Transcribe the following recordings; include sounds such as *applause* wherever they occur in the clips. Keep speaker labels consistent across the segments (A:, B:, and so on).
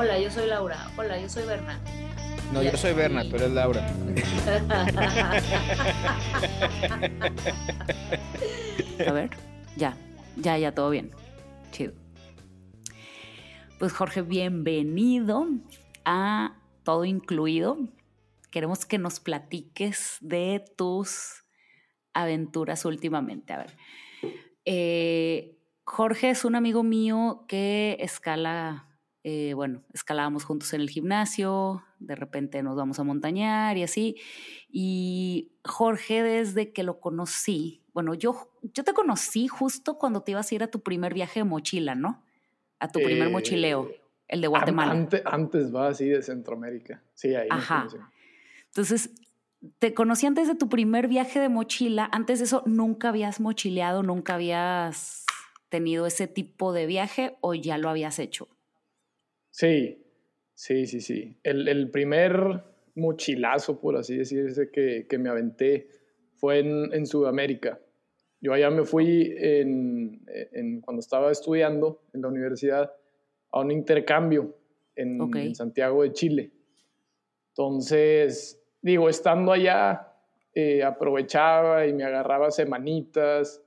A: Hola, yo soy Laura. Hola, yo soy Berna.
B: No, yo soy Berna, tú eres Laura.
C: A ver, ya, ya, ya, todo bien. Chido. Pues Jorge, bienvenido a Todo Incluido. Queremos que nos platiques de tus aventuras últimamente. A ver, eh, Jorge es un amigo mío que escala, eh, bueno, escalábamos juntos en el gimnasio, de repente nos vamos a montañar y así. Y Jorge, desde que lo conocí, bueno, yo, yo te conocí justo cuando te ibas a ir a tu primer viaje de mochila, ¿no? A tu primer
D: Eh,
C: mochileo, el de Guatemala.
D: Antes, antes va así de Centroamérica. Sí, ahí.
C: Ajá. Entonces, te conocí antes de tu primer viaje de mochila. Antes de eso, ¿nunca habías mochileado? ¿Nunca habías tenido ese tipo de viaje o ya lo habías hecho?
D: Sí, sí, sí, sí. El, el primer mochilazo, por así decirse, que, que me aventé fue en, en Sudamérica. Yo allá me fui en, en- cuando estaba estudiando en la universidad a un intercambio en, en Santiago de Chile. Entonces, digo, estando allá, eh, aprovechaba y me agarraba semanitas.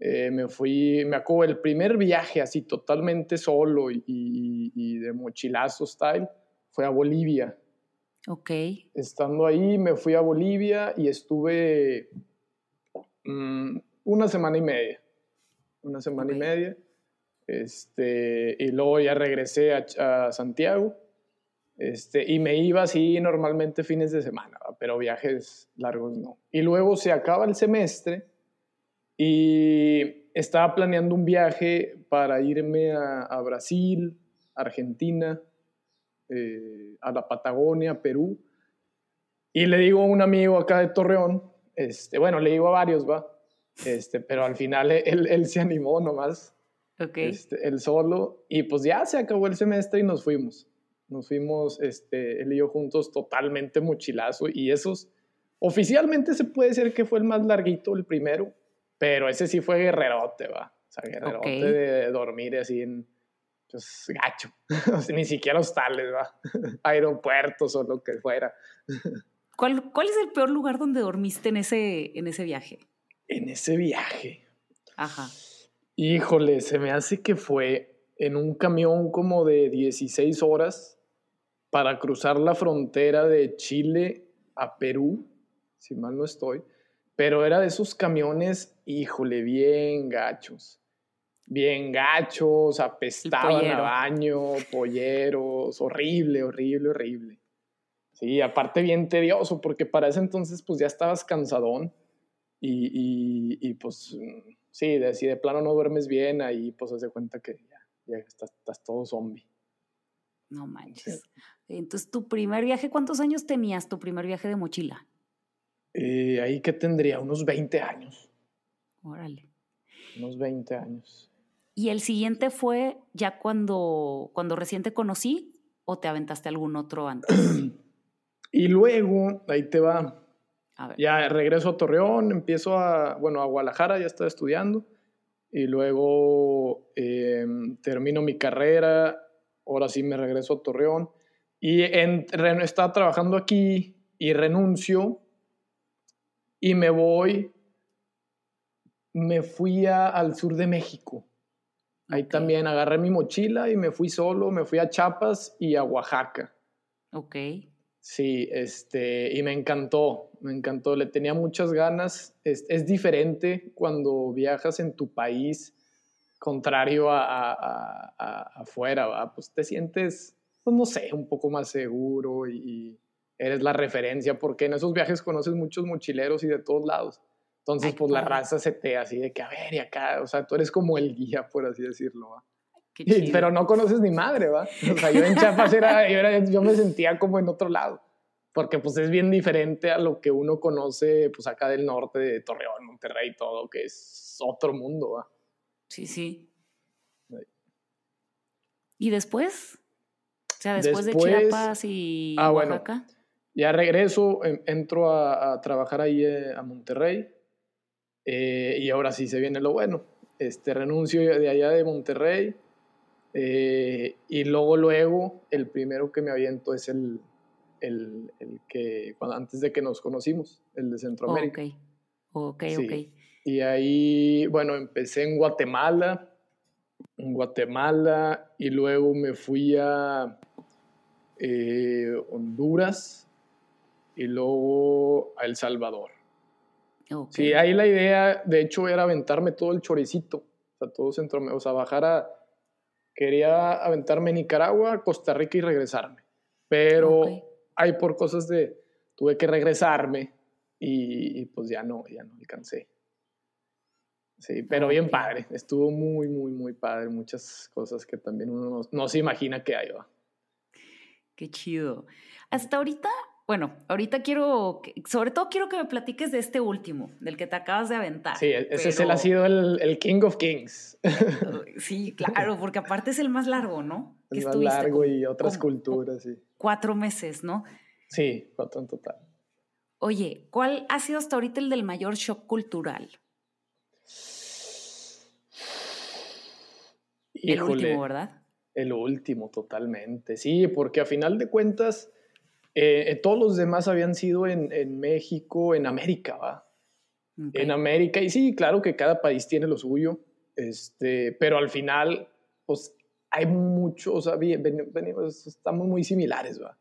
D: Eh, me fui, me acuerdo, el primer viaje así totalmente solo y, y- y de mochilazo style fue a Bolivia.
C: Ok,
D: Estando ahí, me fui a Bolivia y estuve mm, una semana y media. Una semana
C: Ok.
D: y media. Este, y luego ya regresé a, a Santiago. Este, y me iba así normalmente fines de semana, pero viajes largos no. Y luego se acaba el semestre y estaba planeando un viaje para irme a, a Brasil, Argentina, eh, a la Patagonia, Perú. Y le digo a un amigo acá de Torreón, este, bueno, le digo a varios, va, este, pero al final él, él se animó nomás,
C: ok.
D: este, él solo, y pues ya se acabó el semestre y nos fuimos. Nos fuimos, este, él y yo juntos, totalmente mochilazo, y esos, oficialmente se puede decir que fue el más larguito, el primero, pero ese sí fue guerrerote, va. O sea, guerrerote
C: Ok.
D: de dormir así en, pues, gacho. *laughs* Ni siquiera hostales, va. *laughs* Aeropuertos o lo que fuera. *laughs*
C: ¿Cuál, ¿Cuál es el peor lugar donde dormiste en ese, en ese viaje?
D: En ese viaje,
C: Ajá.
D: híjole, se me hace que fue en un camión como de 16 horas para cruzar la frontera de Chile a Perú, si mal no estoy. Pero era de esos camiones, híjole, bien gachos. Bien gachos, apestaban a baño, polleros, horrible, horrible, horrible. Sí, aparte bien tedioso, porque para ese entonces pues ya estabas cansadón y, y, y, pues sí, de, si de plano no duermes bien, ahí pues haz de cuenta que ya, ya estás, estás todo zombie.
C: No manches. Entonces, tu primer viaje, ¿cuántos años tenías tu primer viaje de mochila?
D: Eh, ahí que tendría unos 20 años,
C: Órale.
D: unos 20 años.
C: ¿Y el siguiente fue ya cuando, cuando recién te conocí o te aventaste algún otro antes? *clears throat*
D: Y luego, ahí te va,
C: A ver.
D: ya regreso a Torreón, empiezo a, bueno, a Guadalajara, ya estaba estudiando, y luego eh, termino mi carrera, ahora sí me regreso a Torreón, y en, estaba trabajando aquí y renuncio, y me voy, me fui a- al sur de México. Ahí también agarré mi mochila y me fui solo, me fui a Chiapas y a Oaxaca.
C: Ok.
D: Sí, este, y me encantó, me encantó, le tenía muchas ganas. Es, es diferente cuando viajas en tu país, contrario a, a- a- afuera, ¿va? pues te sientes, pues no sé, un poco más seguro y eres la referencia, porque en esos viajes conoces muchos mochileros y de todos lados. Entonces,
C: Ay,
D: pues la raza se te así de que, a ver, y acá, o sea, tú eres como el guía, por así decirlo, ¿va? Y- pero no conoces ni madre, ¿va? O sea, yo en Chiapas era, yo, era- yo me sentía como en otro lado, porque pues es bien diferente a lo que uno conoce, pues acá del norte de Torreón, Monterrey y todo, que es otro mundo, ¿va?
C: Sí, sí.
D: Ahí.
C: ¿Y después? O sea, después,
D: Después-
C: de Chiapas y
D: Ah, bueno. Ya regreso, en- entro a, a trabajar ahí eh, a Monterrey eh, y ahora sí se viene lo bueno. Este, renuncio de allá de Monterrey Eh, y luego, luego, el primero que me aviento es el, el, el que, cuando, antes de que nos conocimos, el de Centroamérica.
C: Ok, ok,
D: Sí.
C: ok.
D: Y ahí, bueno, empecé en Guatemala, en Guatemala, y luego me fui a eh, Honduras y luego a El Salvador.
C: ok.
D: Sí, ahí la idea, de hecho, era aventarme todo el choricito, o sea, todo Centroamérica, o sea, bajar a... Quería aventarme Nicaragua, Costa Rica y regresarme. Pero
C: Ok.
D: hay por cosas de... Tuve que regresarme y, y pues ya no, ya no alcancé. Sí, pero bien padre. Estuvo muy, muy, muy padre. Muchas cosas que también uno no, no se imagina que hay. ¿va?
C: Qué chido. Hasta ahorita, bueno, ahorita quiero, que- sobre todo quiero que me platiques de este último, del que te acabas de aventar.
D: Sí, e-, ese se le
C: pero-
D: ha sido el, el King of Kings. *laughs*
C: Sí, claro, porque aparte es el más largo, ¿no? Que
D: Es más
C: estuviste
D: largo y otras culturas, sí.
C: Cuatro meses, ¿no?
D: Sí, cuatro en total.
C: Oye, ¿cuál ha sido hasta ahorita el del mayor shock cultural? El último, ¿verdad?
D: El último, totalmente. Sí, porque a final de cuentas, eh, eh, todos los demás habían sido en, en México, en América, ¿va?
C: Ok.
D: En América. Y sí, claro que cada país tiene lo suyo, este, pero al final, pues hay mucho, o sea, ven- venimos- estamos muy similares, ¿va?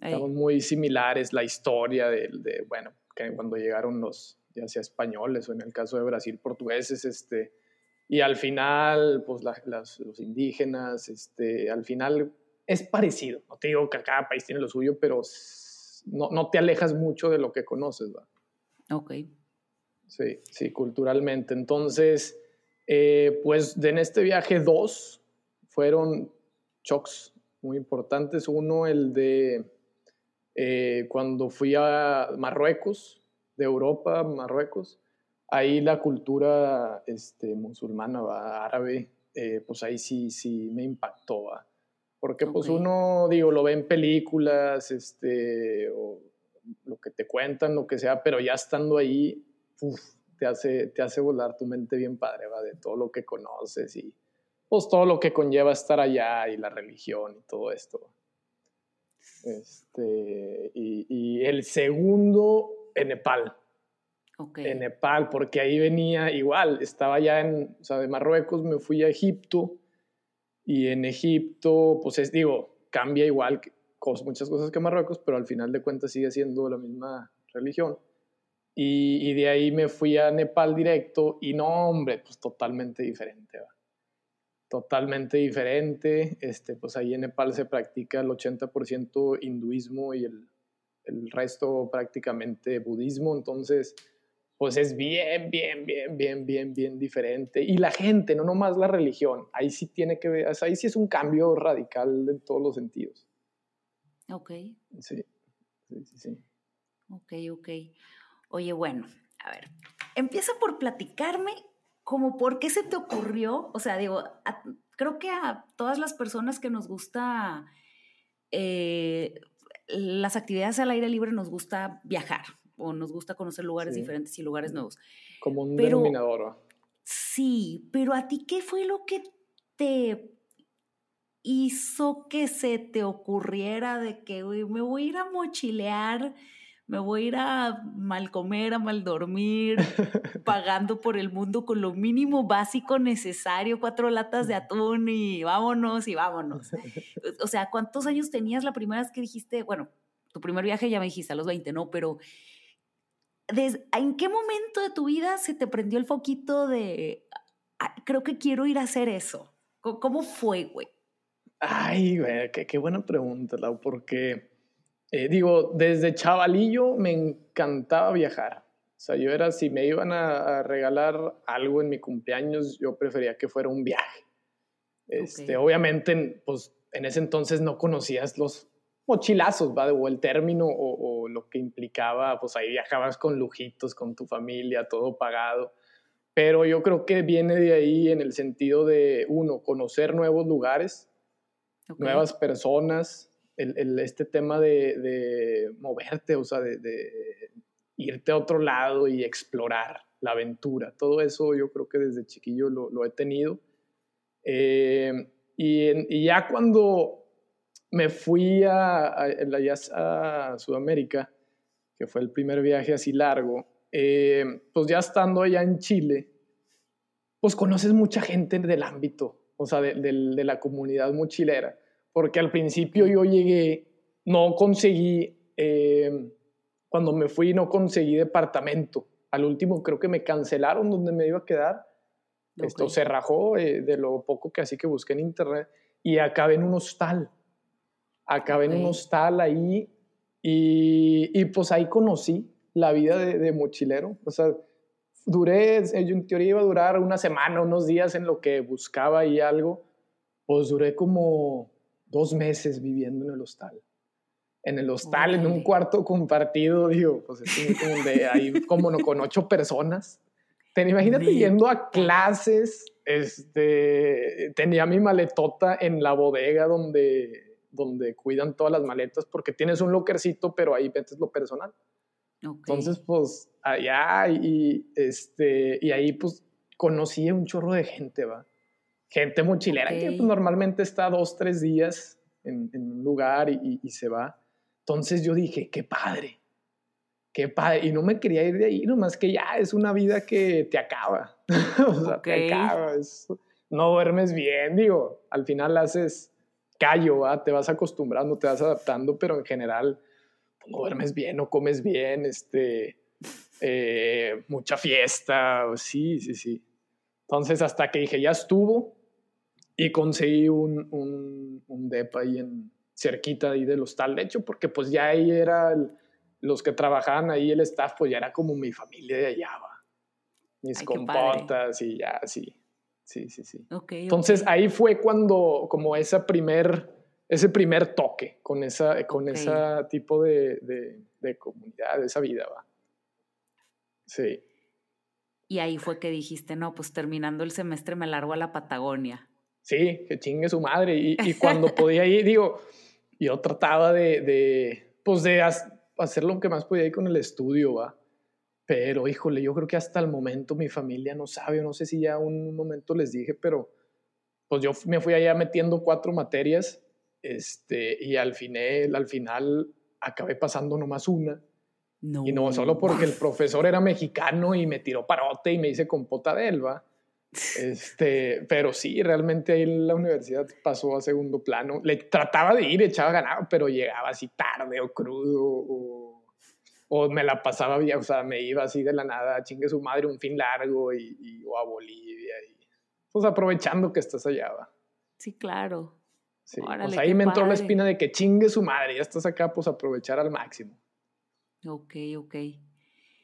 C: Ahí.
D: Estamos muy similares, la historia de, de, bueno, que cuando llegaron los, ya sea españoles o en el caso de Brasil, portugueses, este, y al final, pues la- las- los indígenas, este, al final es parecido. No te digo que cada país tiene lo suyo, pero no, no te alejas mucho de lo que conoces, ¿va?
C: Ok.
D: Sí, sí, culturalmente. Entonces, eh, pues en este viaje dos fueron shocks muy importantes. Uno, el de eh, cuando fui a Marruecos, de Europa, Marruecos. Ahí la cultura este, musulmana, árabe, eh, pues ahí sí, sí me impactó. ¿va? Porque pues uno, digo, lo ve en películas, este, o lo que te cuentan, lo que sea, pero ya estando ahí, uf, te, hace, te hace volar tu mente bien padre, ¿va? De todo lo que conoces y pues todo lo que conlleva estar allá y la religión y todo esto. Este, y, y el segundo en Nepal, en Nepal, porque ahí venía igual, estaba ya en, o sea, de Marruecos me fui a Egipto y en Egipto, pues es, digo, cambia igual que cos- muchas cosas que Marruecos, pero al final de cuentas sigue siendo la misma religión. Y, y de ahí me fui a Nepal directo y no, hombre, pues totalmente diferente. ¿va? Totalmente diferente. Este, pues ahí en Nepal se practica el 80% hinduismo y el, el resto prácticamente budismo. Entonces, pues es bien, bien, bien, bien, bien, bien diferente. Y la gente, no nomás la religión, ahí sí tiene que ver, o sea, ahí sí es un cambio radical en todos los sentidos.
C: Ok.
D: Sí, sí, sí. sí.
C: Ok, ok. Oye, bueno, a ver, empieza por platicarme como por qué se te ocurrió, o sea, digo, a- creo que a todas las personas que nos gusta eh, las actividades al aire libre nos gusta viajar o nos gusta conocer lugares
D: Sí.
C: diferentes y lugares nuevos.
D: Como un
C: Pero-
D: denominador.
C: Sí, pero a ti, ¿qué fue lo que te hizo que se te ocurriera de que "Uy, me voy a ir a mochilear, me voy a ir a mal comer, a mal dormir, *laughs* pagando por el mundo con lo mínimo básico necesario, cuatro latas de atún y vámonos y vámonos? *laughs* O sea, ¿cuántos años tenías la primera vez que dijiste, bueno, tu primer viaje ya me dijiste a los 20, ¿no? Pero des- ¿en qué momento de tu vida se te prendió el foquito de, "Ah, creo que quiero ir a hacer eso? ¿Cómo- ¿Cómo fue, güey?
D: Ay, güey, qué, qué buena pregunta, Lau, porque eh, digo, desde chavalillo me encantaba viajar. O sea, yo era, si me iban a, a regalar algo en mi cumpleaños, yo prefería que fuera un viaje. Este. Obviamente, en- pues en ese entonces no conocías los mochilazos, ¿va? O el término o, o lo que implicaba, pues ahí viajabas con lujitos, con tu familia, todo pagado. Pero yo creo que viene de ahí en el sentido de, uno, conocer nuevos lugares,
C: Ok.
D: nuevas personas, el, el- este tema de, de moverte, o sea, de, de irte a otro lado y explorar la aventura. Todo eso yo creo que desde chiquillo lo, lo he tenido. Eh, Y, en- y ya cuando me fui a, a- Sudamérica, que fue el primer viaje así largo, eh, pues ya estando allá en Chile, pues conoces mucha gente del ámbito, o sea, de, de la comunidad mochilera, porque al principio yo llegué, no conseguí, eh, cuando me fui no conseguí departamento, al último creo que me cancelaron donde me iba a quedar, esto se rajó eh, de lo poco que así que busqué en internet y acabé en un hostal. Acabé en un hostal ahí y, y pues ahí conocí la vida de, de mochilero. O sea, duré, en teoría iba a durar una semana, unos días en lo que buscaba ahí algo. Pues duré como dos meses viviendo en el hostal. En el hostal, en un cuarto compartido, digo, pues es como donde hay como no, con ocho personas. Te imagínate yendo a clases, este, tenía mi maletota en la bodega donde, donde cuidan todas las maletas porque tienes un lockercito, pero ahí metes lo personal.
C: Ok.
D: Entonces, pues allá y, este, y ahí pues conocí a un chorro de gente, va. Gente mochilera que
C: Ok.
D: pues, normalmente está dos, tres días en, en un lugar y, y- y se va. Entonces yo dije, qué padre, qué padre. Y no me quería ir de ahí, nomás que ya es una vida que te acaba. *laughs* o sea, te
C: Ok.
D: acaba. es- no duermes bien, digo, al final haces callo, ¿va? te vas acostumbrando, te vas adaptando, pero en general pues, no duermes bien, no comes bien, este, eh, mucha fiesta, sí, sí, sí. Entonces hasta que dije, ya estuvo y conseguí un, un, un depa ahí en cerquita ahí del hostal, de hecho, porque pues ya ahí era, el- los que trabajaban ahí, el staff, pues ya era como mi familia de allá, va. Mis
C: Ay,
D: compotas y ya, sí, sí, sí, sí.
C: Ok,
D: Entonces ahí fue cuando, como esa primer, ese primer toque con esa, con
C: Ok.
D: ese tipo de, de, de comunidad, de esa vida, va. Sí.
C: Y ahí fue que dijiste, no, pues terminando el semestre me largo a la Patagonia.
D: Sí, que chingue su madre. Y, y cuando *laughs* podía ir, digo, yo trataba de, de pues de hacer lo que más podía ir con el estudio, va. Pero, híjole, yo creo que hasta el momento mi familia no sabe, no sé si ya un momento les dije, pero pues yo me fui allá metiendo cuatro materias, este, y al final, al final acabé pasando nomás una.
C: No.
D: Y no solo porque el *laughs* profesor era mexicano y me tiró parote y me hice compota de él, ¿va? Este, pero sí, realmente ahí la universidad pasó a segundo plano. Le trataba de ir, echaba ganado, pero llegaba así tarde o crudo o, o me la pasaba o sea, me iba así de la nada, chingue su madre, un fin largo y, y- o a Bolivia. Y, pues aprovechando que estás allá, ¿va?
C: Sí, claro.
D: Sí,
C: Órale,
D: pues ahí me entró la espina de que chingue su madre, ya estás acá, pues aprovechar al máximo.
C: Ok, ok.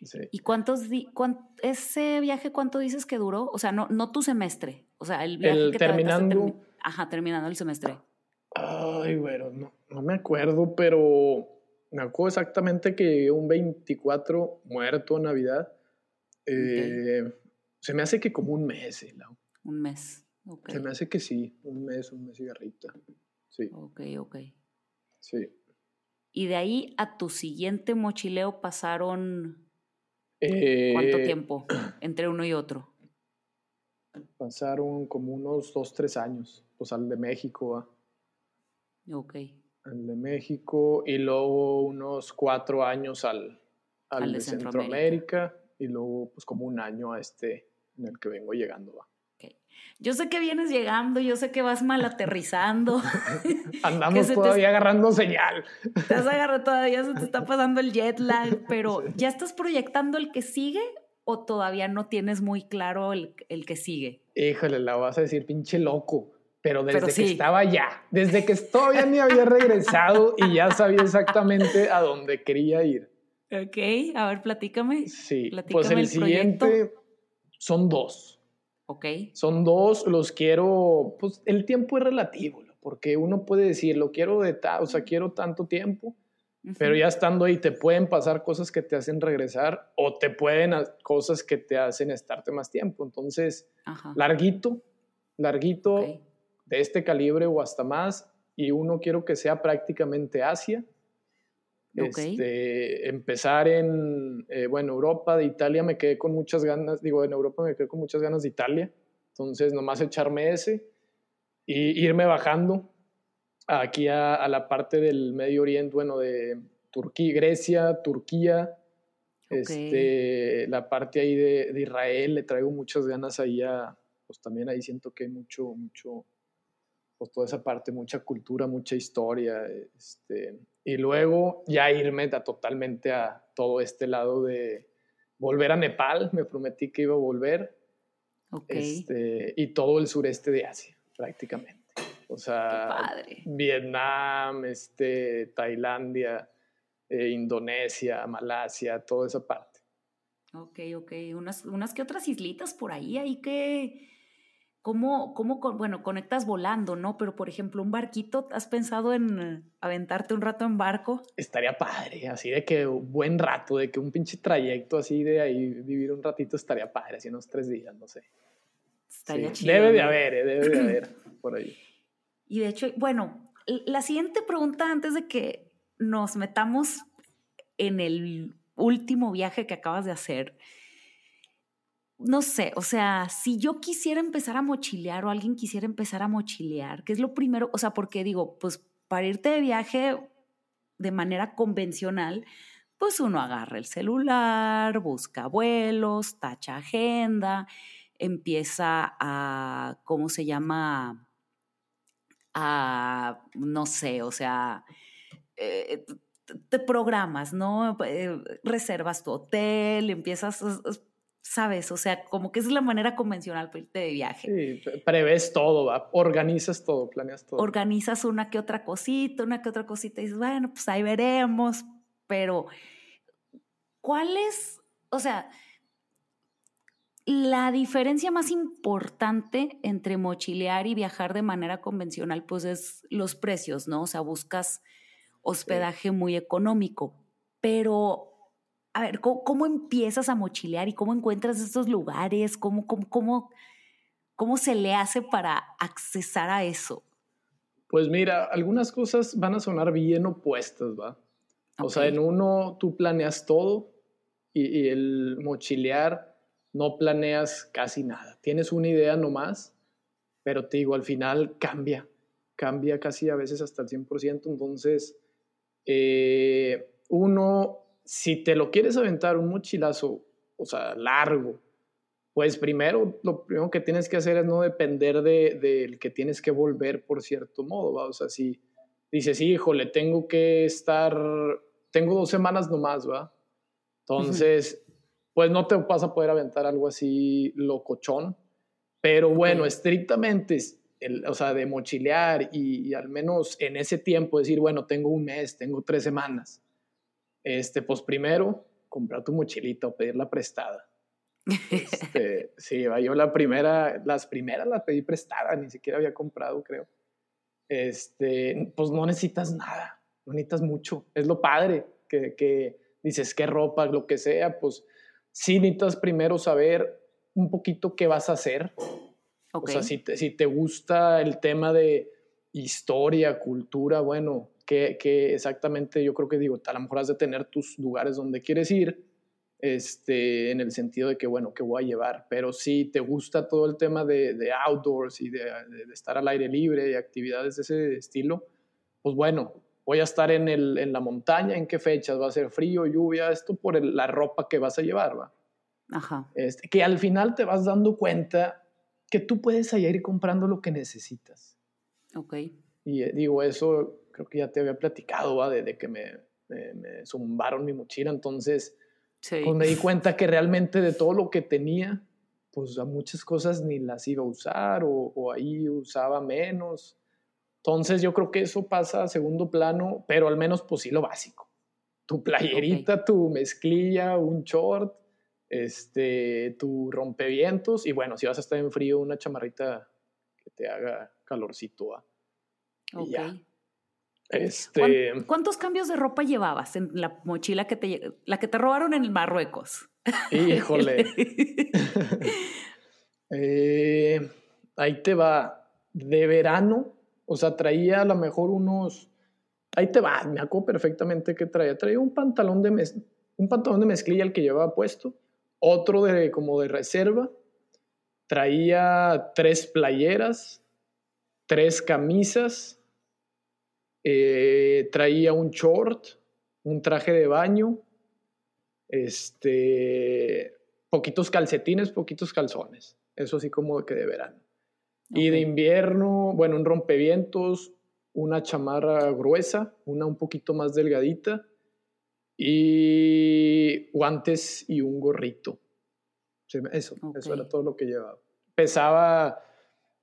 D: Sí.
C: ¿Y cuántos di cuán- ese viaje cuánto dices que duró? O sea, no, no tu semestre. O sea, el viaje
D: El
C: que te aventaste
D: terminando-
C: termi- Ajá, terminando el semestre.
D: Ay, bueno, no, no me acuerdo, pero me acuerdo exactamente que un 24 muerto Navidad. Eh, Se me hace que como un mes, eh, Lau.
C: Un mes. Ok.
D: Se me hace que sí, un mes, un mes y garrita. Sí,
C: Ok, ok.
D: sí.
C: Y de ahí a tu siguiente mochileo pasaron
D: Eh,
C: cuánto tiempo entre uno y otro.
D: Pasaron como unos dos, tres años, pues al de México, ¿va?
C: Ok.
D: Al de México, y luego unos cuatro años al, al,
C: Al
D: de
C: de
D: Centroamérica, y luego pues como un año a este en el que vengo llegando, ¿va?
C: Yo sé que vienes llegando, yo sé que vas mal aterrizando. *laughs*
D: Andamos
C: se te-
D: todavía agarrando señal.
C: te has agarrado todavía, se te está *laughs* pasando el jet lag, pero ¿ya estás proyectando el que sigue o todavía no tienes muy claro el, el que sigue?
D: Híjole, la vas a decir pinche loco. Pero desde
C: Pero
D: que
C: sí.
D: estaba allá, desde que todavía ni había regresado y ya sabía exactamente a dónde quería ir.
C: Ok, a ver, platícame.
D: Sí,
C: Platícame
D: pues el
C: el proyecto.
D: siguiente son dos.
C: Ok,
D: Son dos, los quiero, pues el tiempo es relativo, porque uno puede decir, lo quiero de tal, o sea, quiero tanto tiempo, pero ya estando ahí te pueden pasar cosas que te hacen regresar o te pueden cosas que te hacen estarte más tiempo. Entonces,
C: Ajá.
D: larguito, larguito de este calibre o hasta más, y uno quiero que sea prácticamente Asia.
C: Ok.
D: Este, empezar en, eh, bueno, Europa, de Italia me quedé con muchas ganas, digo, en Europa me quedé con muchas ganas de Italia, entonces nomás echarme ese. y irme bajando aquí a, la parte del Medio Oriente, bueno, de Turquía, Grecia, Turquía, este, la parte ahí de, de, Israel, le traigo muchas ganas ahí a, pues también ahí siento que hay mucho, mucho, pues toda esa parte, mucha cultura, mucha historia, este, y luego ya irme a, totalmente a todo este lado de volver a Nepal, me prometí que iba a volver, este, y todo el sureste de Asia, prácticamente. O sea, Vietnam, este, Tailandia, eh, Indonesia, Malasia, toda esa parte.
C: Ok, ok. Unas, unas que otras islitas por ahí, ahí que... ¿Cómo, cómo, bueno, conectas volando, ¿no? Pero, por ejemplo, un barquito, ¿has pensado en aventarte un rato en barco?
D: Estaría padre, así de que un buen rato, de que un pinche trayecto así de ahí vivir un ratito estaría padre, así unos tres días, no sé. Estaría chido. Debe de haber, eh, debe de haber *clears throat* por ahí.
C: Y de hecho, bueno, la siguiente pregunta antes de que nos metamos en el último viaje que acabas de hacer, no sé, o sea, si yo quisiera empezar a mochilear o alguien quisiera empezar a mochilear, ¿qué es lo primero? O sea, porque digo, pues para irte de viaje de manera convencional, pues uno agarra el celular, busca vuelos, tacha agenda, empieza a, ¿cómo se llama? a, no sé, o sea, eh, te programas, ¿no? Eh, reservas tu hotel, empiezas, sabes, o sea, como que es la manera convencional para irte de viaje.
D: Sí, prevés todo, organizas todo, planeas todo.
C: Organizas una que otra cosita, una que otra cosita y dices, bueno, pues ahí veremos, pero ¿cuál es, o sea, la diferencia más importante entre mochilear y viajar de manera convencional, pues es los precios, ¿no? O sea, buscas hospedaje muy económico. Pero, a ver, ¿cómo, empiezas a mochilear y cómo encuentras estos lugares? ¿Cómo, cómo, cómo, se le hace para accesar a eso?
D: Pues mira, algunas cosas van a sonar bien opuestas, ¿va? O sea, en uno tú planeas todo y, y el mochilear no planeas casi nada. Tienes una idea nomás, pero te digo, al final cambia, cambia casi a veces hasta el 100%. Entonces, eh, uno, si te lo quieres aventar un mochilazo, o sea, largo, pues primero, lo primero que tienes que hacer es no depender del de, que tienes que volver por cierto modo, ¿va? O sea, si dices, híjole, tengo que estar, tengo dos semanas nomás, ¿va? Entonces, pues no te vas a poder aventar algo así locochón. Pero bueno, estrictamente, el, o sea, de mochilear y, al menos en ese tiempo decir, bueno, tengo un mes, tengo tres semanas. Este, pues primero, comprar tu mochilita o pedirla prestada. *laughs* Este, sí, yo la primera, las primeras las pedí prestada, ni siquiera había comprado, creo. Este, pues no necesitas nada, no necesitas mucho. Es lo padre, que, que dices, qué ropa, lo que sea, pues sí necesitas primero saber un poquito qué vas a hacer. O sea, si te, si te, gusta el tema de historia, cultura, bueno, que, que, exactamente yo creo que digo, a lo mejor has de tener tus lugares donde quieres ir, este, en el sentido de que, bueno, ¿qué voy a llevar? Pero si te gusta todo el tema de, de outdoors y de, de, estar al aire libre y actividades de ese estilo, pues bueno, voy a estar en, el, en la montaña, en qué fechas, va a ser frío, lluvia, esto por la ropa que vas a llevar, ¿va? Ajá. Este, que al final te vas dando cuenta que tú puedes allá ir comprando lo que necesitas.
C: Ok.
D: Y eh, digo, eso creo que ya te había platicado, ¿va? De, que me, me, zumbaron mi mochila, entonces pues me di cuenta que realmente de todo lo que tenía, pues a muchas cosas ni las iba a usar o, o ahí usaba menos. Entonces yo creo que eso pasa a segundo plano, pero al menos pues sí lo básico. Tu playerita, tu mezclilla, un short, este, tu rompevientos y bueno, si vas a estar en frío, una chamarrita que te haga calorcito. ¿Ah?
C: Este... ¿Cuántos cambios de ropa llevabas en la mochila que te, la que te robaron en Marruecos? *laughs*
D: Híjole. *laughs* Eh, ahí te va. De verano o sea, traía a lo mejor unos, ahí te va, me acuerdo perfectamente que traía. Traía un pantalón de, un pantalón de mezclilla el que llevaba puesto, otro de como de reserva, traía tres playeras, tres camisas, eh, traía un short, un traje de baño, este, poquitos calcetines, poquitos calzones. Eso así como que de verano. Y de invierno, bueno, un rompevientos, una chamarra gruesa, una un poquito más delgadita y guantes y un gorrito. Eso, eso era todo lo que llevaba. Pesaba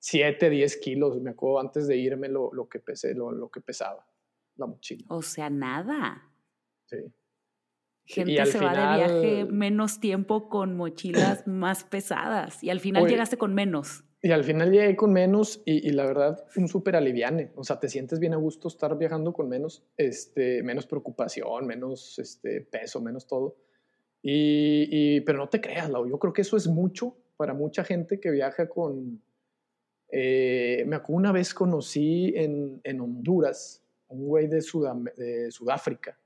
D: 7, 10 kilos, me acuerdo antes de irme lo, lo que pesé, lo, lo, que pesaba la mochila.
C: O sea, nada.
D: Sí.
C: Gente se va de viaje menos tiempo con mochilas *clears throat* más pesadas y al final llegaste con menos.
D: Y al final llegué con menos y, la verdad, un súper aliviane. O sea, te sientes bien a gusto estar viajando con menos, este, menos preocupación, menos este, peso, menos todo. Y, pero no te creas, Lau, yo creo que eso es mucho para mucha gente que viaja con... Eh, me acuerdo una vez conocí en, en Honduras un güey de, de Sudáfrica.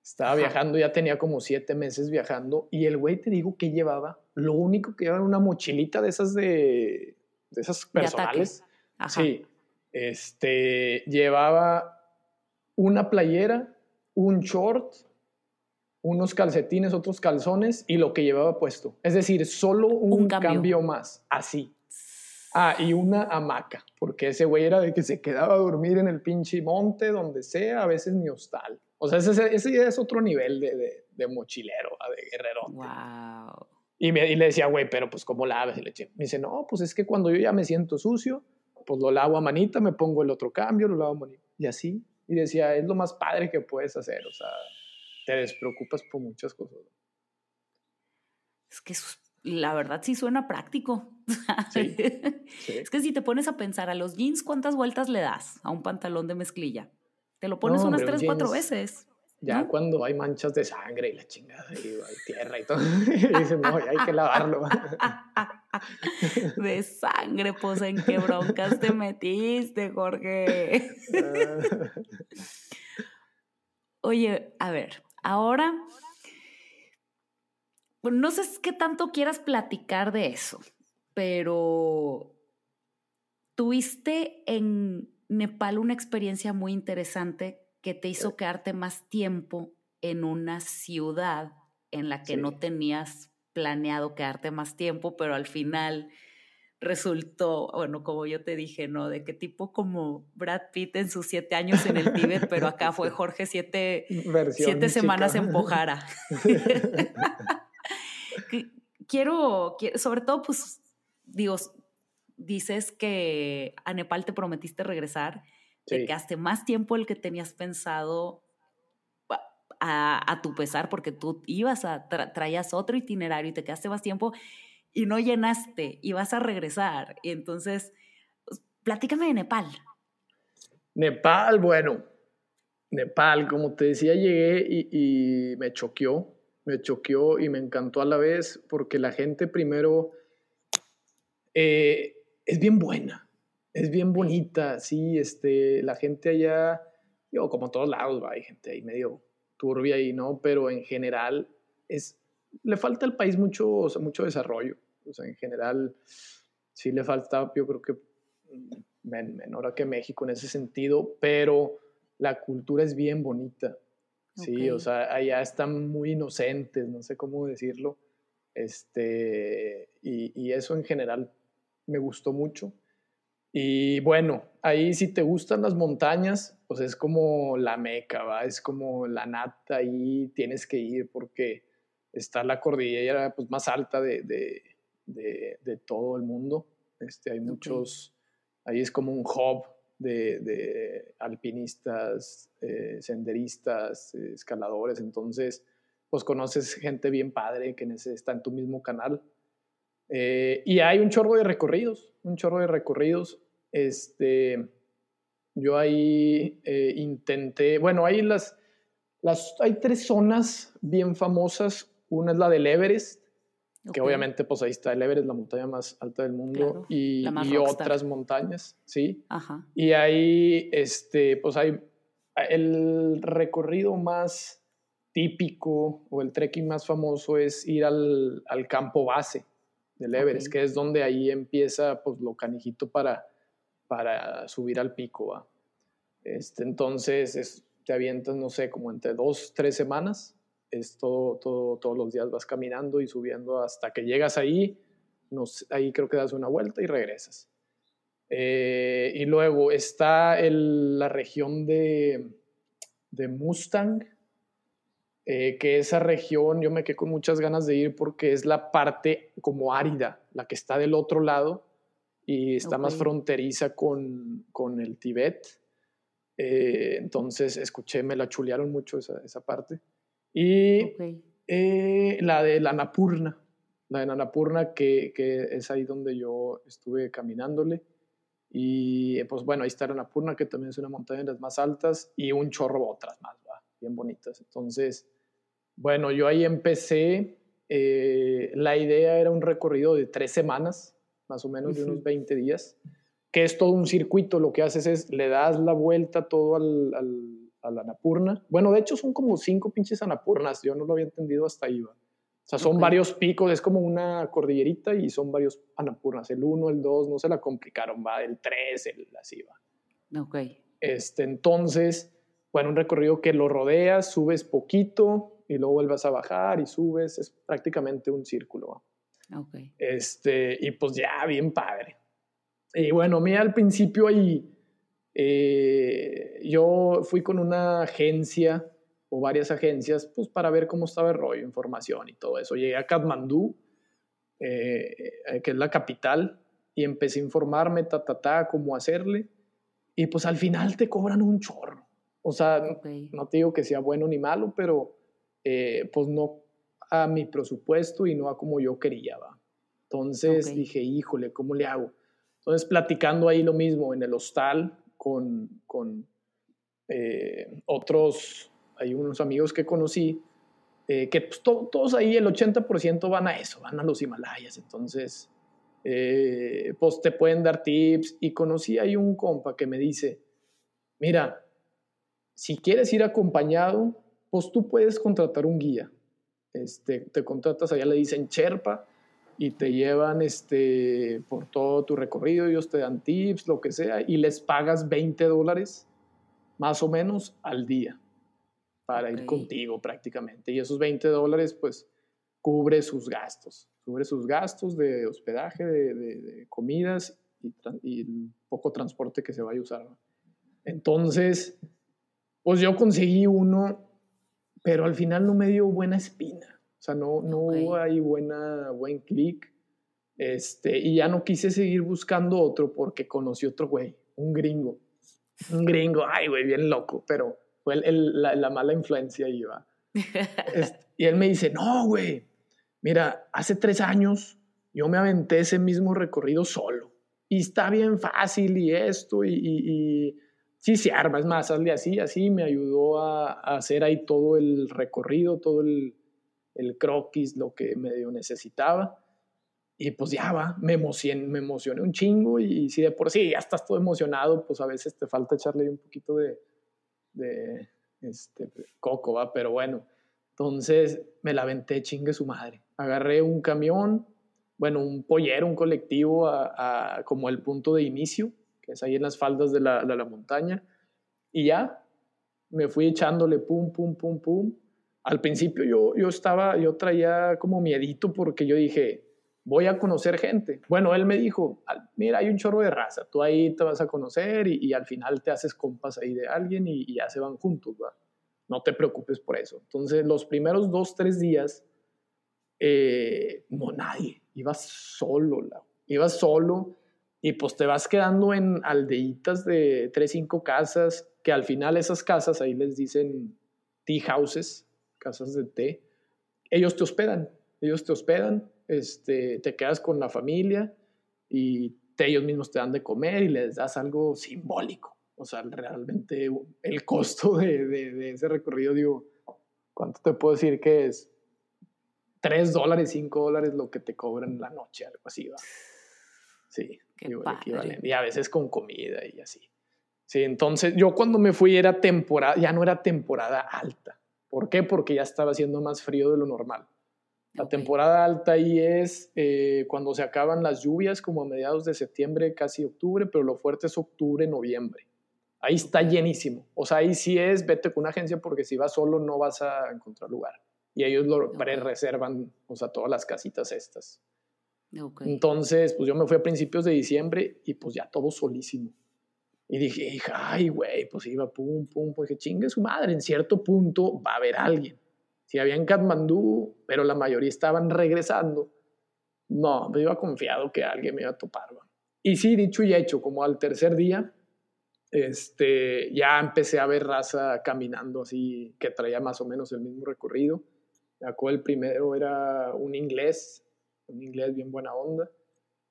D: Estaba viajando, ya tenía como siete meses viajando y el güey te digo que llevaba lo único que llevaba una mochilita de esas de, de esas personales. sí. Este, llevaba una playera, un short, unos calcetines, otros calzones y lo que llevaba puesto. Es decir, solo un, cambio. más, así. Ah, y una hamaca, porque ese güey era de que se quedaba a dormir en el pinche monte, donde sea, a veces ni hostal. O sea, ese, ese es otro nivel de, de, de mochilero, de guerrero.
C: Wow.
D: Y, me, y le decía, güey, pero pues ¿cómo laves? Y le me dice, no, pues es que cuando yo ya me siento sucio, pues lo lavo a manita, me pongo el otro cambio, lo lavo a manita. Y así. Y decía, es lo más padre que puedes hacer. O sea, te despreocupas por muchas cosas.
C: Es que la verdad sí suena práctico. *laughs* Sí, Es que si te pones a pensar a los jeans, ¿cuántas vueltas le das a un pantalón de mezclilla? Te lo pones unas tres, cuatro veces.
D: Ya cuando hay manchas de sangre y la chingada y hay tierra y todo, *laughs* *laughs* y dicen, no, hay que lavarlo.
C: De sangre, pues en qué broncas te metiste, Jorge. Oye, a ver, ahora, no sé qué tanto quieras platicar de eso, pero tuviste en Nepal una experiencia muy interesante que te hizo quedarte más tiempo en una ciudad en la que no tenías planeado quedarte más tiempo, pero al final resultó, bueno, como yo te dije, ¿no? De qué tipo como Brad Pitt en sus siete años en el Tíbet, pero acá fue *laughs* Jorge siete, siete semanas en Pojara. *laughs* *laughs* quiero, quiero, sobre todo, pues, digo, dices que a Nepal te prometiste regresar te quedaste más tiempo el que tenías pensado a, tu pesar, porque tú ibas a, traías otro itinerario y te quedaste más tiempo y no llenaste y vas a regresar. Y entonces, pues, platícame de Nepal.
D: Nepal, bueno, Nepal, como te decía, llegué y, me choqueó, me choqueó y me encantó a la vez porque la gente primero eh, es bien buena es bien bonita, sí, este, la gente allá, yo como todos lados, hay gente ahí medio turbia y ¿no? Pero en general es, le falta al país mucho, mucho desarrollo, o sea, en general sí le falta, yo creo que menor que México en ese sentido, pero la cultura es bien bonita, sí, o sea, allá están muy inocentes, no sé cómo decirlo, este, y, y eso en general me gustó mucho. Y bueno, ahí si te gustan las montañas, pues es como la meca, ¿va? Es como la nata, ahí tienes que ir porque está la cordillera pues, más alta de, de, de, todo el mundo. Este, hay muchos, ahí es como un hub de, alpinistas, eh, senderistas, escaladores, entonces pues conoces gente bien padre que está en tu mismo canal eh, y hay un chorro de recorridos, un chorro de recorridos. Este, yo ahí eh, intenté, bueno, hay las, las, hay tres zonas bien famosas. Una es la del Everest, que obviamente pues ahí está el Everest, la montaña más alta del mundo, y, y otras montañas, ¿sí?
C: Ajá.
D: Y ahí, este, pues hay el recorrido más típico o el trekking más famoso es ir al, al campo base del Everest, que es donde ahí empieza pues lo canijito para, para subir al pico, ¿va? Este, entonces es, te avientas, no sé, como entre dos, tres semanas, es todo, todo, todos los días vas caminando y subiendo hasta que llegas ahí, ahí creo que das una vuelta y regresas. Eh, y luego está el, la región de, de Mustang, eh, que esa región yo me quedé con muchas ganas de ir porque es la parte como árida, la que está del otro lado y está más fronteriza con, con el Tíbet. Eh, entonces escuché, me la chulearon mucho esa, esa parte. Y
C: Ok.
D: eh, la de la Napurna, la de la Napurna, que, que es ahí donde yo estuve caminándole. Y eh, pues bueno, ahí está la Napurna, que también es una montaña de las más altas, y un chorro otras más, ¿va? bien bonitas. Entonces, bueno, yo ahí empecé. eh, la idea era un recorrido de tres semanas, más o menos de unos
C: Ujú.
D: 20 días, que es todo un circuito. Lo que haces es le das la vuelta todo al, al- a la Annapurna. Bueno, de hecho son como cinco pinches Annapurnas. Yo no lo había entendido hasta ahí. ¿va? O sea, son varios picos, es como una cordillerita y son varios Annapurnas. El 1, el 2, no se la complicaron, va. El 3, el así va.
C: Ok.
D: Este, entonces, bueno, un recorrido que lo rodeas, subes poquito y luego vuelves a bajar y subes. Es prácticamente un círculo. ¿va?
C: Ok.
D: Este, y pues ya, bien padre. Y bueno, a mí al principio ahí, eh, yo fui con una agencia o varias agencias, pues para ver cómo estaba el rollo, información y todo eso. Llegué a Katmandú, eh, eh, que es la capital, y empecé a informarme, ta, ta, ta, cómo hacerle. Y pues al final te cobran un chorro. O sea,
C: Ok.
D: no te digo que sea bueno ni malo, pero eh, pues no a mi presupuesto y no a como yo quería, ¿va? Entonces
C: Ok.
D: dije, híjole, ¿cómo le hago? Entonces platicando ahí lo mismo en el hostal con, con eh, otros, hay unos amigos que conocí, eh, que pues, to- todos ahí, el 80% van a eso, van a los Himalayas, entonces eh, pues te pueden dar tips y conocí ahí un compa que me dice, mira, si quieres ir acompañado, pues tú puedes contratar un guía. Este, te contratas, allá le dicen Sherpa y te llevan este, por todo tu recorrido, ellos te dan tips, lo que sea, y les pagas 20 dólares más o menos al día para ir contigo prácticamente. Y esos 20 dólares pues cubre sus gastos, cubre sus gastos de hospedaje, de, de- de comidas y, el poco transporte que se vaya a usar. Entonces, pues yo conseguí uno, pero al final no me dio buena espina. O sea, no, no
C: Ok.
D: hubo ahí buena, buen clic. Este, y ya no quise seguir buscando otro porque conocí otro güey, un gringo. Un gringo, ay, güey, bien loco, pero fue el- el- la, la mala influencia va. Este, *laughs* y él me dice, no, güey, mira, hace tres años yo me aventé ese mismo recorrido solo. Y está bien fácil y esto, y, y- y sí se arma, es más, hazle así, así, me ayudó a, a hacer ahí todo el recorrido, todo el, el croquis, lo que medio necesitaba. Y pues ya va, me emocioné, me un chingo y, si de por sí ya estás todo emocionado, pues a veces te falta echarle un poquito de, este, coco, va, pero bueno. Entonces me la aventé chingue su madre. Agarré un camión, bueno, un pollero, un colectivo a, a- como el punto de inicio, que es ahí en las faldas de la, de la montaña, y ya me fui echándole pum, pum, pum, pum. Al principio yo, yo estaba, yo traía como miedito porque yo dije, voy a conocer gente. Bueno, él me dijo, "Al- mira, hay un chorro de raza, tú ahí te vas a conocer y, y al final te haces compas ahí de alguien y, y ya se van juntos, ¿va? No te preocupes por eso. Entonces, los primeros dos, tres días, eh, no nadie, ibas solo, la- ibas solo y pues te vas quedando en aldeitas de tres, cinco casas, que al final esas casas, ahí les dicen tea houses, casas de té, ellos te hospedan, ellos te hospedan, este, te quedas con la familia y te- ellos mismos te dan de comer y les das algo simbólico. O sea, realmente el costo de, de- de ese recorrido, digo, ¿cuánto te puedo decir que es? 3 dólares, 5 dólares lo que te cobran la noche, algo así, va. Sí,
C: Qué
D: digo, equivalente. Y a veces con comida y así. Sí, entonces yo cuando me fui era temporada, ya no era temporada alta. ¿Por qué? Porque ya estaba haciendo más frío de lo normal. La temporada alta ahí es eh, cuando se acaban las lluvias, como a mediados de septiembre, casi octubre, pero lo fuerte es octubre, noviembre. Ahí está llenísimo. O sea, ahí sí es, vete con una agencia porque si vas solo no vas a encontrar lugar. Y ellos lo
C: Ok.
D: pre-reservan, o sea, todas las casitas estas. Entonces, pues yo me fui a principios de diciembre y pues ya todo solísimo. Y dije, hija, ay, güey, pues iba pum, pum, pues que chingue su madre. En cierto punto va a haber alguien. Si había en Katmandú, pero la mayoría estaban regresando, no, me iba confiado que alguien me iba a topar. ¿va? Y sí, dicho y hecho, como al tercer día, este, ya empecé a ver raza caminando así, que traía más o menos el mismo recorrido. Me acuerdo el primero era un inglés, un inglés bien buena onda.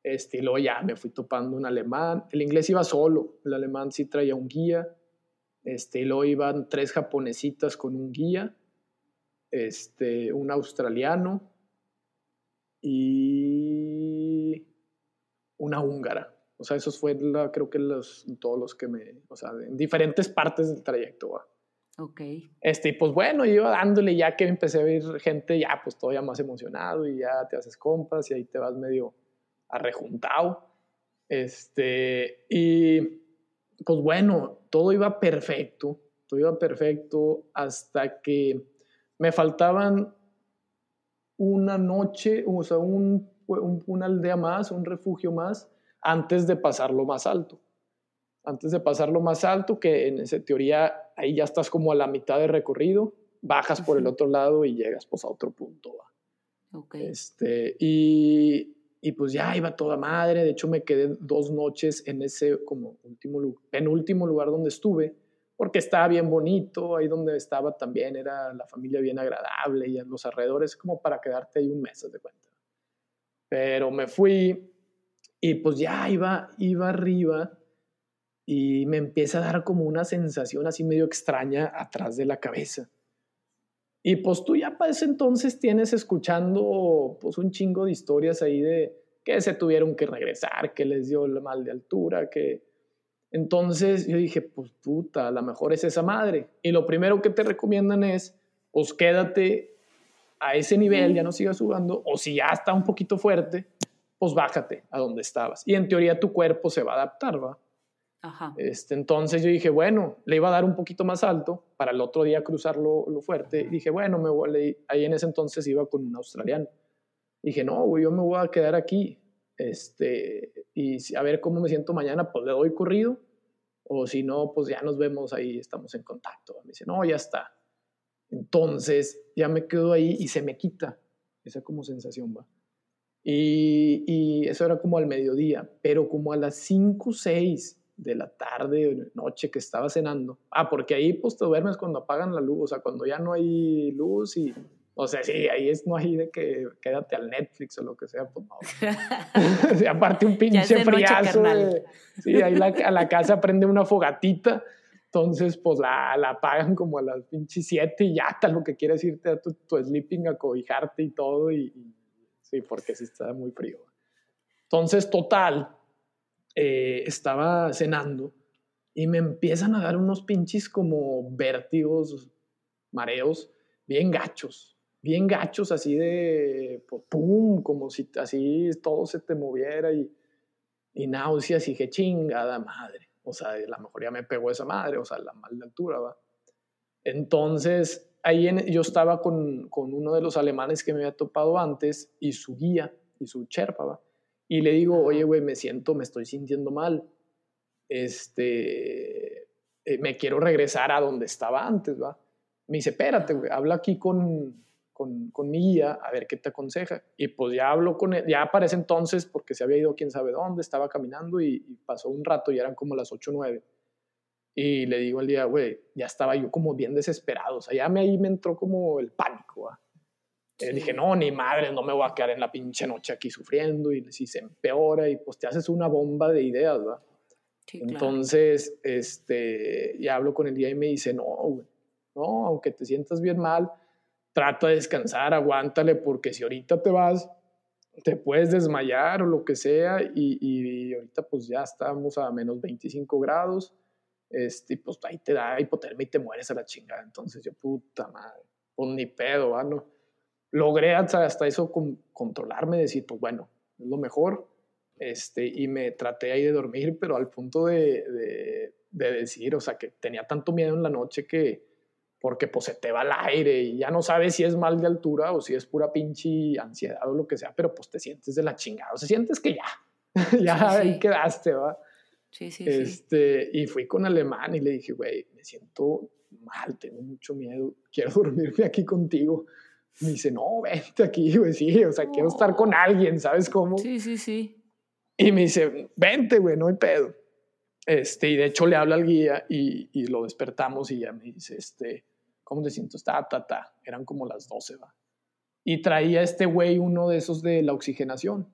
D: Este, y luego ya me fui topando un alemán. El inglés iba solo, el alemán sí traía un guía. Este, y luego iban tres japonesitas con un guía, este, un australiano y una húngara. O sea, esos fueron la- creo que los, todos los que me, o sea, en diferentes partes del trayecto. ¿va?
C: Ok.
D: Este, y pues bueno, yo iba dándole ya que empecé a ver gente ya pues todavía más emocionado y ya te haces compas y ahí te vas medio arrejuntado. Este, y pues bueno, todo iba perfecto, todo iba perfecto hasta que me faltaban una noche, o sea, un, un- una aldea más, un refugio más, antes de pasar lo más alto. Antes de pasar lo más alto, que en esa teoría ahí ya estás como a la mitad de recorrido, bajas por el otro lado y llegas pues a otro punto. Este, y, y pues ya iba toda madre. De hecho, me quedé dos noches en ese como último, penúltimo lugar donde estuve, porque estaba bien bonito. Ahí donde estaba también era la familia bien agradable y en los alrededores, como para quedarte ahí un mes, de cuenta. Pero me fui y pues ya iba, iba arriba y me empieza a dar como una sensación así medio extraña atrás de la cabeza. Y pues tú ya para ese entonces tienes escuchando pues un chingo de historias ahí de que se tuvieron que regresar, que les dio el mal de altura, que... Entonces yo dije, pues puta, a lo mejor es esa madre. Y lo primero que te recomiendan es, pues quédate a ese nivel, ya no sigas jugando, o si ya está un poquito fuerte, pues bájate a donde estabas. Y en teoría tu cuerpo se va a adaptar, ¿va?
C: Ajá.
D: Este, entonces yo dije, bueno, le iba a dar un poquito más alto para el otro día cruzar lo, fuerte. Y dije, bueno, me voy, le- ahí en ese entonces iba con un australiano. Dije, no, güey, yo me voy a quedar aquí. Este, y a ver cómo me siento mañana, pues le doy corrido. O si no, pues ya nos vemos ahí, estamos en contacto. Me dice, no, ya está. Entonces ya me quedo ahí y se me quita esa como sensación, va. Y, y eso era como al mediodía, pero como a las 5 o 6 de la tarde o noche que estaba cenando. Ah, porque ahí pues te duermes cuando apagan la luz, o sea, cuando ya no hay luz y, o sea, sí, ahí es no hay de que quédate al Netflix o lo que sea, pues no. *laughs* Sí, aparte un pinche friazo. de- sí, ahí la, a la casa prende una fogatita, entonces pues la, la apagan como a las pinches 7 y ya hasta lo que quieres irte a tu, tu sleeping a cobijarte y todo y, y sí, porque sí está muy frío. Entonces, total, eh, estaba cenando y me empiezan a dar unos pinches como vértigos, mareos, bien gachos, bien gachos, así de pues, pum, como si así todo se te moviera y, y náuseas y que chingada madre. O sea, a lo mejor ya me pegó esa madre, o sea, la mal de altura, va. Entonces, ahí yo estaba con, con uno de los alemanes que me había topado antes y su guía y su cherpa, va. Y le digo, oye, güey, me siento, me estoy sintiendo mal. Este, eh, me quiero regresar a donde estaba antes, va. Me dice, espérate, güey, habla aquí con, con, con mi guía a ver qué te aconseja. Y pues ya hablo con él, ya para ese entonces, porque se había ido quién sabe dónde, estaba caminando y, y pasó un rato, ya eran como las 8 o 9. Y le digo al día, güey, ya estaba yo como bien desesperado, o sea, ya me, ahí me entró como el pánico, ¿va?
C: Sí.
D: dije, no, ni madre, no me voy a quedar en la pinche noche aquí sufriendo y si se empeora y pues te haces una bomba de ideas, ¿va?
C: Sí, claro.
D: Entonces, este, ya hablo con el día y me dice, no, güey, no, aunque te sientas bien mal, trata de descansar, aguántale, porque si ahorita te vas, te puedes desmayar o lo que sea, y, y ahorita pues ya estamos a menos 25 grados, este, pues ahí te da hipotermia y te mueres a la chingada. Entonces yo, puta madre, pues ni pedo, ¿va? No. Logré hasta, hasta eso con- controlarme, decir, pues bueno, es lo mejor, este, y me traté ahí de dormir, pero al punto de, de, de decir, o sea, que tenía tanto miedo en la noche que, porque pues se te va el aire y ya no sabes si es mal de altura o si es pura pinche ansiedad o lo que sea, pero pues te sientes de la chingada, o sea, sientes que ya, *laughs* ya
C: Sí, sí.
D: ahí quedaste, ¿va?
C: Sí, sí, sí.
D: Este, y fui con alemán y le dije, güey, me siento mal, tengo mucho miedo, quiero *laughs* dormirme aquí contigo. Me dice, no, vente aquí, güey, sí, o sea, quiero estar con alguien, ¿sabes cómo?
C: Sí, sí, sí.
D: Y me dice, vente, güey, no hay pedo. Este, y de hecho le habla al guía y, y lo despertamos y ya me dice, este, ¿cómo te siento? Ta, ta, ta. Eran como las 12, va. Y traía este güey uno de esos de la oxigenación.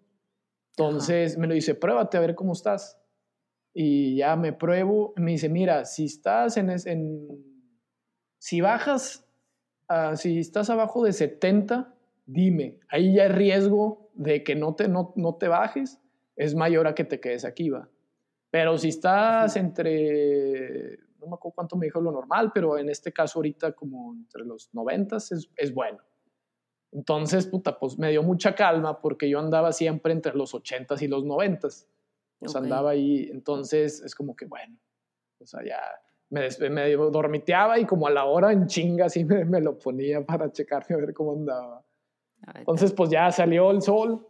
D: Entonces me lo dice, pruébate a ver cómo estás. Y ya me pruebo. Me dice, mira, si estás en, es- en si bajas, ah, si estás abajo de 70, dime. Ahí ya el riesgo de que no te, no, no te bajes es mayor a que te quedes aquí, va. Pero si estás entre, no me acuerdo cuánto me dijo lo normal, pero en este caso ahorita como entre los 90 es, es bueno. Entonces, puta, pues me dio mucha calma porque yo andaba siempre entre los 80 y los 90. Pues andaba ahí, entonces es como que bueno, o sea, ya me, me dormiteaba y como a la hora en chinga así me, me lo ponía para checarme a ver cómo andaba.
C: A ver,
D: Entonces, pues ya salió el sol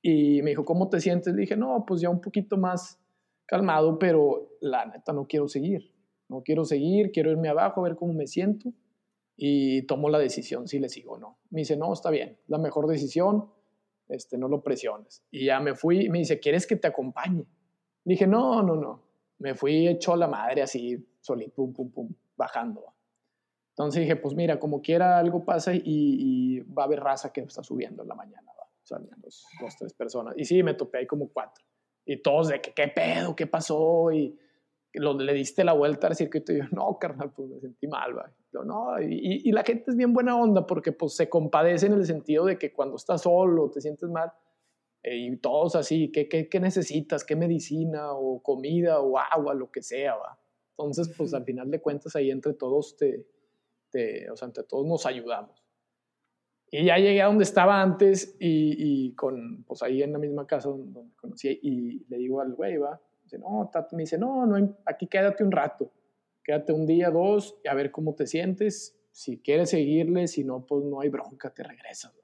D: y me dijo, ¿cómo te sientes? Le dije, no, pues ya un poquito más calmado, pero la neta no quiero seguir. No quiero seguir, quiero irme abajo a ver cómo me siento y tomo la decisión si le sigo o no. Me dice, no, está bien, la mejor decisión, este, no lo presiones. Y ya me fui, me dice, ¿quieres que te acompañe? Le dije, no, no, no. Me fui hecho a la madre así, solito, pum, pum, pum, bajando. Entonces dije, pues mira, como quiera algo pasa y, y va a haber raza que está subiendo en la mañana, ¿va? O sea, dos, tres personas. Y sí, me topé ahí como cuatro. Y todos de que, ¿qué pedo? ¿Qué pasó? Y lo, le diste la vuelta al circuito y yo, no, carnal, pues me sentí mal, ¿va? Yo, no, y, y la gente es bien buena onda porque pues se compadece en el sentido de que cuando estás solo, te sientes mal, eh, y todos así, ¿qué, qué, ¿qué necesitas? ¿Qué medicina o comida o agua, lo que sea, va? Entonces, pues al final de cuentas ahí entre todos te, te, o sea, entre todos nos ayudamos. Y ya llegué a donde estaba antes y, y con, pues ahí en la misma casa donde conocí y le digo al güey, va, dice, no, Tato", me dice, no, no, aquí quédate un rato, quédate un día, dos, y a ver cómo te sientes, si quieres seguirle, si no, pues no hay bronca, te regresas.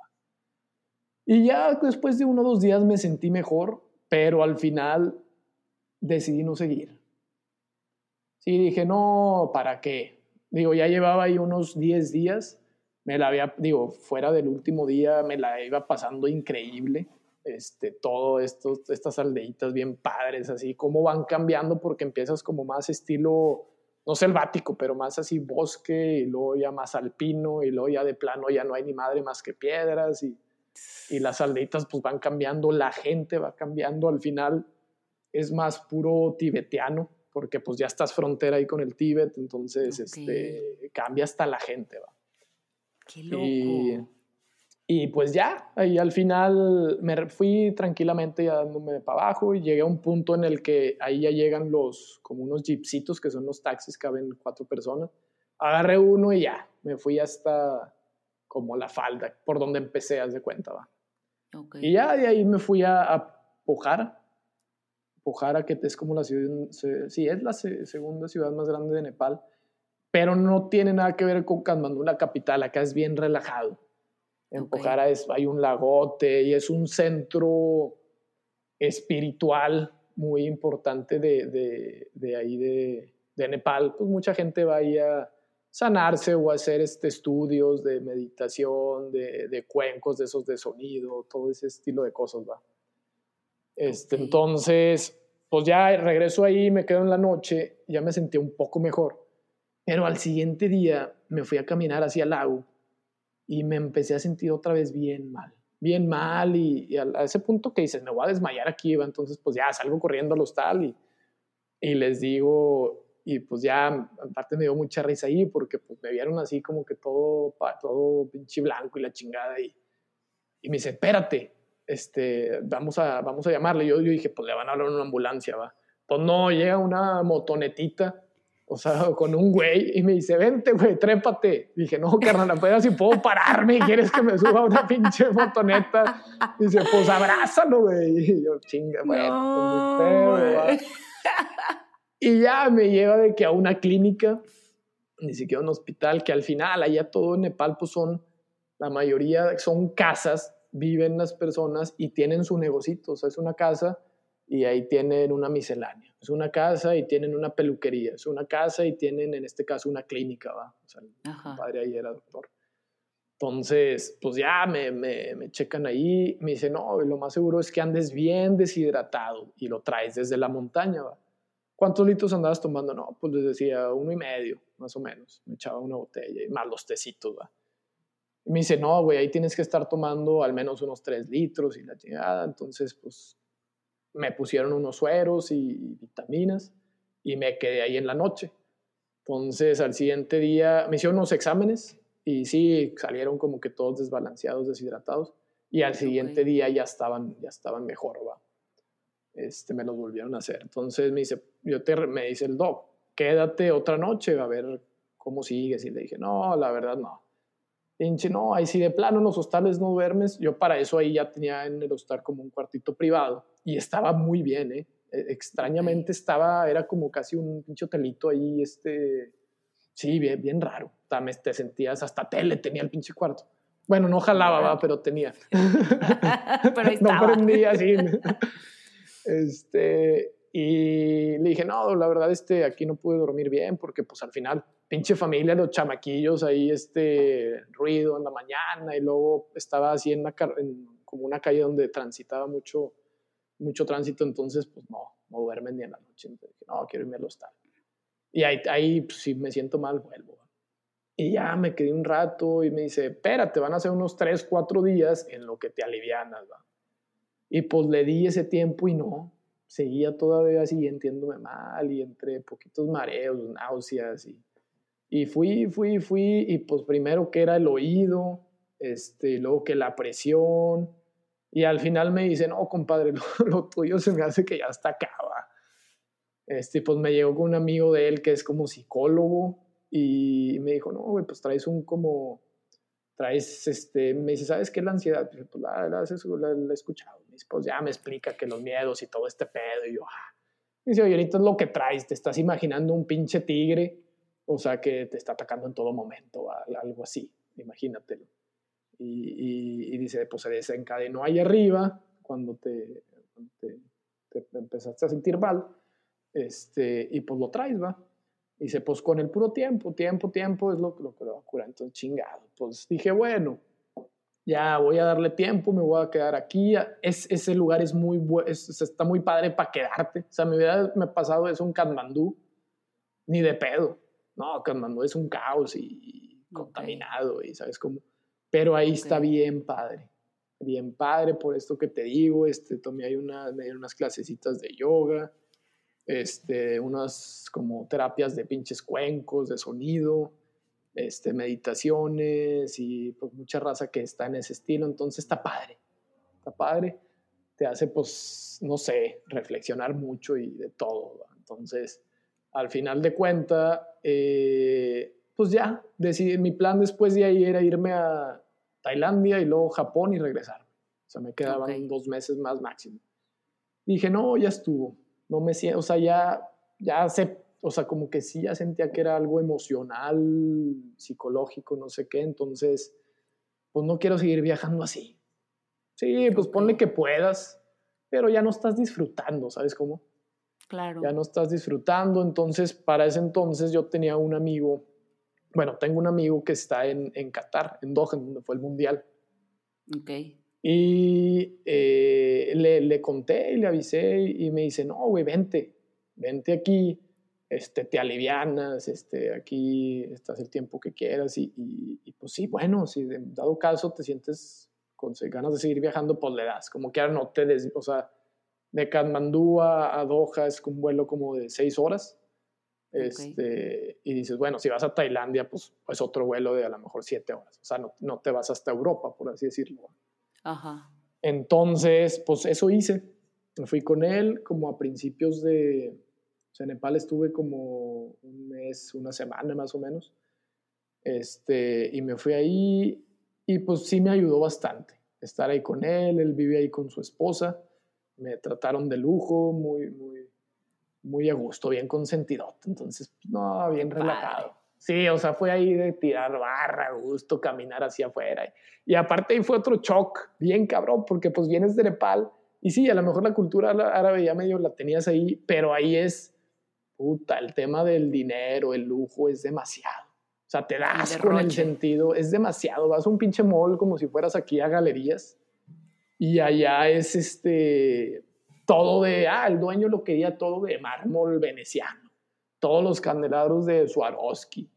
D: Y ya después de uno o dos días me sentí mejor, pero al final decidí no seguir. Sí, dije, no, ¿para qué? Digo, ya llevaba ahí unos 10 días, me la había, digo, fuera del último día, me la iba pasando increíble. Este, todo esto, estas aldeitas bien padres, así, cómo van cambiando, porque empiezas como más estilo, no selvático, pero más así bosque, y luego ya más alpino, y luego ya de plano ya no hay ni madre más que piedras, y, y las aldeitas pues van cambiando, la gente va cambiando, al final es más puro tibetiano, porque pues ya estás frontera ahí con el Tíbet, entonces este, cambia hasta la gente, va.
C: Qué loco.
D: Y, y pues ya, ahí al final me fui tranquilamente ya dándome para abajo y llegué a un punto en el que ahí ya llegan los, como unos jeepsitos que son los taxis, caben cuatro personas. Agarré uno y ya, me fui hasta como la falda, por donde empecé, haz de cuenta, va. Y ya de ahí me fui a, a Pokhara. Pokhara, que es como la ciudad, se- sí, es la se- segunda ciudad más grande de Nepal, pero no tiene nada que ver con Katmandú, la capital. Acá es bien relajado. En
C: Ok.
D: Pokhara es, hay un lagote y es un centro espiritual muy importante de, de, de ahí de, de Nepal. Pues mucha gente va ahí a sanarse o hacer este, estudios de meditación, de, de cuencos, de esos de sonido, todo ese estilo de cosas, va. Este,
C: Ok.
D: Entonces, pues ya regreso ahí, me quedo en la noche, ya me sentí un poco mejor. Pero al siguiente día me fui a caminar hacia el lago y me empecé a sentir otra vez bien mal, bien mal y, y a, a ese punto que dices, me voy a desmayar aquí, va, entonces pues ya salgo corriendo al hostal y, y les digo, y pues ya aparte me dio mucha risa ahí porque pues me vieron así como que todo, todo pinche blanco y la chingada y, y me dice, espérate, este, vamos, a, vamos a llamarle. Yo, yo dije, pues le van a hablar una ambulancia, va. Pues no, llega una motonetita o sea, *laughs* con un güey, y me dice, vente, güey, trépate. Dije, no, carnal, apenas si puedo pararme, ¿quieres que me suba una pinche motoneta? Dice, pues abrázalo, güey. Y yo, chinga, güey, pues, *laughs* Y ya me lleva de que a una clínica, ni siquiera un hospital, que al final, allá todo en Nepal, pues son, la mayoría son casas, viven las personas y tienen su negocito, o sea, es una casa y ahí tienen una miscelánea. Es una casa y tienen una peluquería. Es una casa y tienen, en este caso, una clínica, ¿va? O sea, el padre ahí era doctor. Entonces, pues ya me, me, me, checan ahí, me dicen, no, lo más seguro es que andes bien deshidratado y lo traes desde la montaña, ¿va? ¿Cuántos litros andabas tomando? No, pues les decía uno y medio, más o menos. Me echaba una botella y más los tecitos, ¿va? Y me dice, no, güey, ahí tienes que estar tomando al menos unos tres litros y la chingada. Entonces, pues me pusieron unos sueros y vitaminas y me quedé ahí en la noche. Entonces al siguiente día me hicieron unos exámenes y sí, salieron como que todos desbalanceados, deshidratados. Y al siguiente día ya estaban, ya estaban mejor, va. Este, me los volvieron a hacer. Entonces me dice, yo te, me dice el doc, quédate otra noche a ver cómo sigues. Y le dije, no, la verdad no. Pinche, no, ahí sí de plano en los hostales no duermes. Yo para eso ahí ya tenía en el hostal como un cuartito privado y estaba muy bien, ¿eh? E, extrañamente estaba, era como casi un pinche hotelito ahí, este, sí, bien, bien raro. Te sentías, hasta tele tenía el pinche cuarto. Bueno, no jalaba, pero tenía. *laughs*
C: pero *laughs*
D: no prendía, sí. *laughs* Este, y le dije, no, la verdad, este, aquí no pude dormir bien porque pues al final, pinche familia, los chamaquillos ahí, este, ruido en la mañana y luego estaba así en, en como una calle donde transitaba mucho mucho tránsito, entonces pues no, no duermen ni en la noche. No, quiero irme al hostal. Y ahí, ahí pues, si me siento mal, vuelvo. Y ya me quedé un rato y me dice, espérate, van a ser unos 3, 4 días en lo que te alivianas, ¿va? Y pues le di ese tiempo y no, seguía todavía sintiéndome mal y entre poquitos mareos, náuseas y, y fui, fui, fui y pues primero que era el oído, este, luego que la presión, y al final me dice, no, compadre, *laughs* lo, tuyo se me hace que ya está acá. Este, pues me llegó con un amigo de él que es como psicólogo y me dijo, no, güey, pues traes un como, traes, este, me dice, ¿sabes qué es la ansiedad? Pues, la, la, he escuchado. Pues ya me explica que los miedos y todo este pedo. Y yo, ah. Dice, oye, ahorita es lo que traes, te estás imaginando un pinche tigre, o sea, que te está atacando en todo momento, algo así, imagínatelo y, dice, pues se desencadenó ahí arriba cuando te, te, empezaste a sentir mal, este, y pues lo traes, va. Y dice, pues con el puro tiempo, tiempo, tiempo es lo, lo que lo va a curar. Entonces, chingado. Pues dije, bueno, ya voy a darle tiempo, me voy a quedar aquí. Es, ese lugar es muy bueno, está muy padre para quedarte. O sea, me hubiera me pasado eso en Katmandú, ni de pedo. No, Katmandú es un caos y, contaminado y sabes cómo. Pero ahí está bien padre, bien padre por esto que te digo, este, tomé ahí una, me dieron unas clasecitas de yoga, este, unas como terapias de pinches cuencos, de sonido, este, meditaciones y pues mucha raza que está en ese estilo, entonces está padre, está padre, te hace pues, no sé, reflexionar mucho y de todo, entonces al final de cuenta, eh, pues ya, decidí, mi plan después de ahí era irme a Tailandia y luego Japón y regresar. O sea, me quedaban dos meses más máximo. dije, no, ya estuvo. No me siento, o sea, ya, ya o sea, como que sí ya sentía que era algo emocional, psicológico, no sé qué. Entonces, pues no quiero seguir viajando así. Sí, pues ponle que puedas, pero ya no estás disfrutando, ¿sabes cómo?
C: Claro.
D: Ya no estás disfrutando. Entonces, para ese entonces yo tenía un amigo bueno, tengo un amigo que está en, en Qatar, en Doha, donde fue el Mundial.
C: Ok.
D: Y eh, le, le, conté y le avisé y me dice, no, güey, vente, vente aquí, este, te alivianas, este, aquí estás el tiempo que quieras y, y, pues sí, bueno, si de dado caso te sientes con ganas de seguir viajando, pues le das, como que ahora no te des, o sea, de Katmandú a, a Doha es un vuelo como de seis horas, este, Y dices, bueno, si vas a Tailandia, pues es pues otro vuelo de a lo mejor siete horas. O sea, no, no te vas hasta Europa, por así decirlo.
C: Ajá.
D: Entonces, pues eso hice. Me fui con él como a principios de, sea, en Nepal estuve como un mes, una semana más o menos. Este, y me fui ahí y pues sí me ayudó bastante estar ahí con él, él vive ahí con su esposa, me trataron de lujo, muy, muy, muy a gusto, bien consentido, entonces, no, bien relajado. Sí, o sea, fue ahí de tirar barra, a gusto, caminar hacia afuera. Y aparte ahí fue otro shock, bien cabrón, porque pues vienes de Nepal y sí, a lo mejor la cultura árabe ya medio la tenías ahí, pero ahí es, puta, el tema del dinero, el lujo es demasiado. O sea, te das con el sentido, es demasiado. Vas a un pinche mall como si fueras aquí a galerías y allá es este, todo de, ah, el dueño lo quería todo de mármol veneciano, todos los candelabros de Swarovski,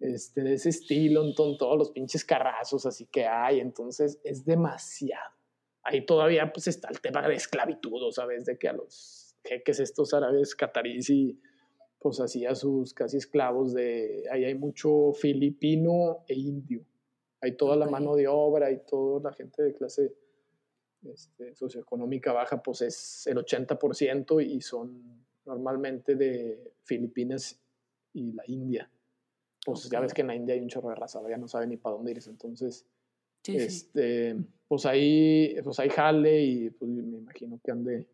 D: este, de ese estilo, entonces, todos los pinches carrazos así que hay, entonces es demasiado. Ahí todavía pues está el tema de esclavitud, ¿sabes? De que a los jeques estos árabes catarís y pues hacía sus casi esclavos de, ahí hay mucho filipino e indio, hay toda la mano de obra y toda la gente de clase este, socioeconómica baja, pues es el 80% y son normalmente de Filipinas y la India. Pues ya ves que en la India hay un chorro de raza, ya no sabe ni para dónde irse, entonces, este, pues ahí, pues hay jale y pues me imagino que ande,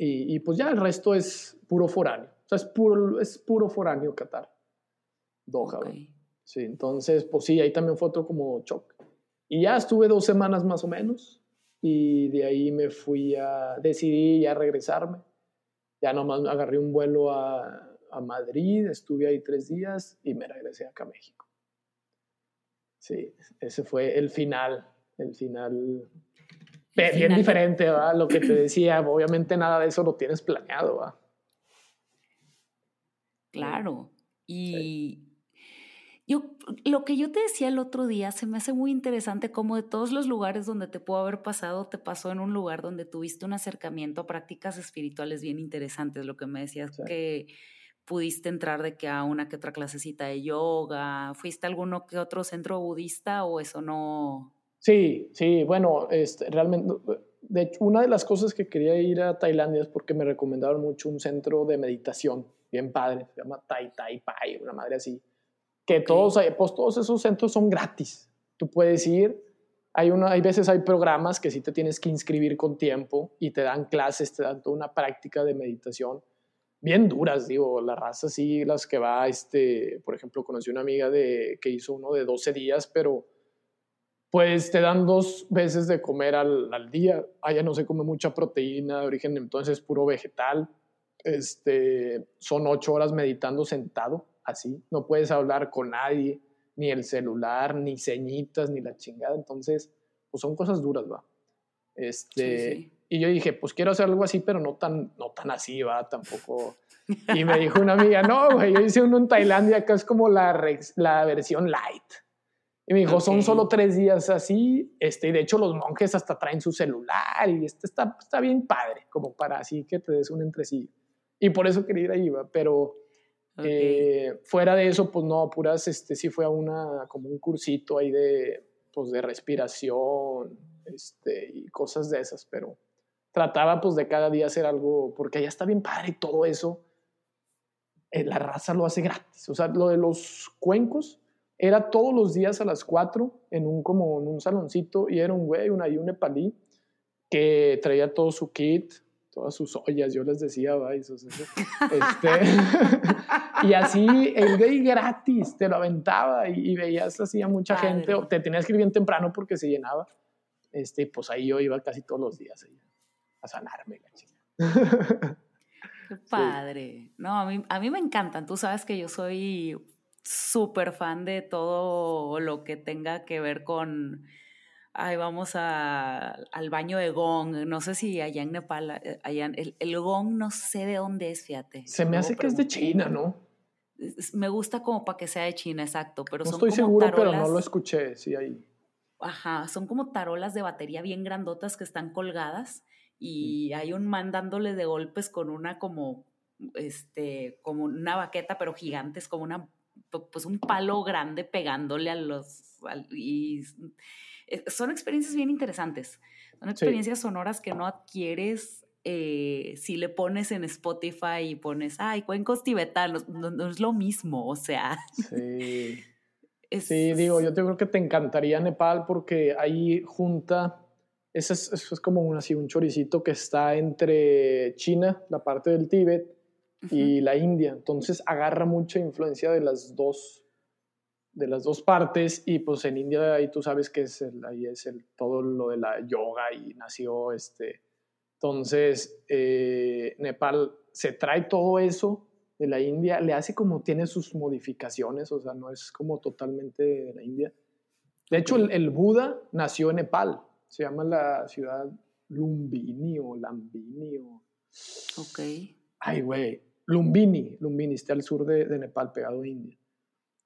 D: y, y pues ya el resto es puro foráneo sea, es puro, es puro foráneo Qatar. Doha. Sí, entonces, pues sí, ahí también fue otro como shock. Y ya estuve dos semanas más o menos. Y de ahí me fui a, decidí ya regresarme. Ya nomás agarré un vuelo a, a Madrid, estuve ahí tres días y me regresé acá a México. Sí, ese fue el final, el final bien diferente, ¿va? Lo que te decía, obviamente nada de eso lo tienes planeado, ¿va?
C: Claro. Y yo, lo que yo te decía el otro día, se me hace muy interesante cómo de todos los lugares donde te pudo haber pasado, te pasó en un lugar donde tuviste un acercamiento a prácticas espirituales bien interesantes. Lo que me decías que pudiste entrar de que a una que otra clasecita de yoga, ¿fuiste a alguno que otro centro budista o eso no?
D: Sí, sí, bueno, este, realmente, de hecho, una de las cosas que quería ir a Tailandia es porque me recomendaron mucho un centro de meditación bien padre, se llama Tai Tai Pai, una madre así, que todos, pues todos esos centros son gratis. Tú puedes ir, hay, una, hay veces hay programas que sí te tienes que inscribir con tiempo y te dan clases, te dan toda una práctica de meditación bien duras, digo, la raza sí, las que va, este, por ejemplo, conocí una amiga de, que hizo uno de 12 días, pero pues te dan dos veces de comer al, al día. Allá no se come mucha proteína de origen, entonces puro vegetal este, son ocho horas meditando sentado, así, no puedes hablar con nadie, ni el celular, ni ceñitas, ni la chingada, entonces, pues son cosas duras, va. Este, y yo dije, pues quiero hacer algo así, pero no tan, no tan así, va, tampoco. Y me dijo una amiga, no, güey, yo hice uno en Tailandia, que es como la, la versión light. Y me dijo, son solo tres días así, este, y de hecho los monjes hasta traen su celular y este está, está bien padre, como para así que te des un entresillo. Y por eso quería ir ahí, pero eh, fuera de eso, pues no, puras, este, sí fue a una, como un cursito ahí de, pues de respiración, este, y cosas de esas, pero trataba pues de cada día hacer algo, porque allá está bien padre y todo eso, eh, la raza lo hace gratis, o sea, lo de los cuencos era todos los días a las 4 en un como en un saloncito y era un güey, un, ahí un nepalí que traía todo su kit, todas sus ollas, yo les decía, va, *laughs* este, *laughs* y así el gay gratis, te lo aventaba y, veías así a mucha gente, o te tenías que ir bien temprano porque se llenaba, este, pues ahí yo iba casi todos los días a sanarme, la chica.
C: Qué padre. No, a mí, a mí me encantan, tú sabes que yo soy súper fan de todo lo que tenga que ver con ay, vamos a, al baño de gong. No sé si allá en Nepal, eh, allá, el, el gong no sé de dónde es, fíjate.
D: Se me hace que es de China, ¿no?
C: Me gusta como para que sea de China, exacto. Pero
D: no
C: son
D: estoy seguro, pero no lo escuché, sí, ahí.
C: Ajá, son como tarolas de batería bien grandotas que están colgadas y hay un man dándole de golpes con una como, este, como una baqueta, pero gigante, es como una, pues un palo grande pegándole a los, y eh, son experiencias bien interesantes. Son experiencias sonoras que no adquieres eh, si le pones en Spotify y pones, ay, cuencos tibetanos, no, es lo mismo, o sea.
D: Sí. *laughs* Sí, digo, yo te creo que te encantaría Nepal porque ahí junta, eso es, es como un, así, un choricito que está entre China, la parte del Tíbet, y la India. Entonces agarra mucha influencia de las dos de las dos partes y pues en India ahí tú sabes que es el, ahí es el, todo lo de la yoga y nació este entonces eh, Nepal se trae todo eso de la India le hace como tiene sus modificaciones o sea no es como totalmente de la India. De hecho el, el Buda nació en Nepal se llama la ciudad Lumbini o Lambini o
C: ok.
D: Ay güey Lumbini Lumbini está al sur de, de Nepal pegado a India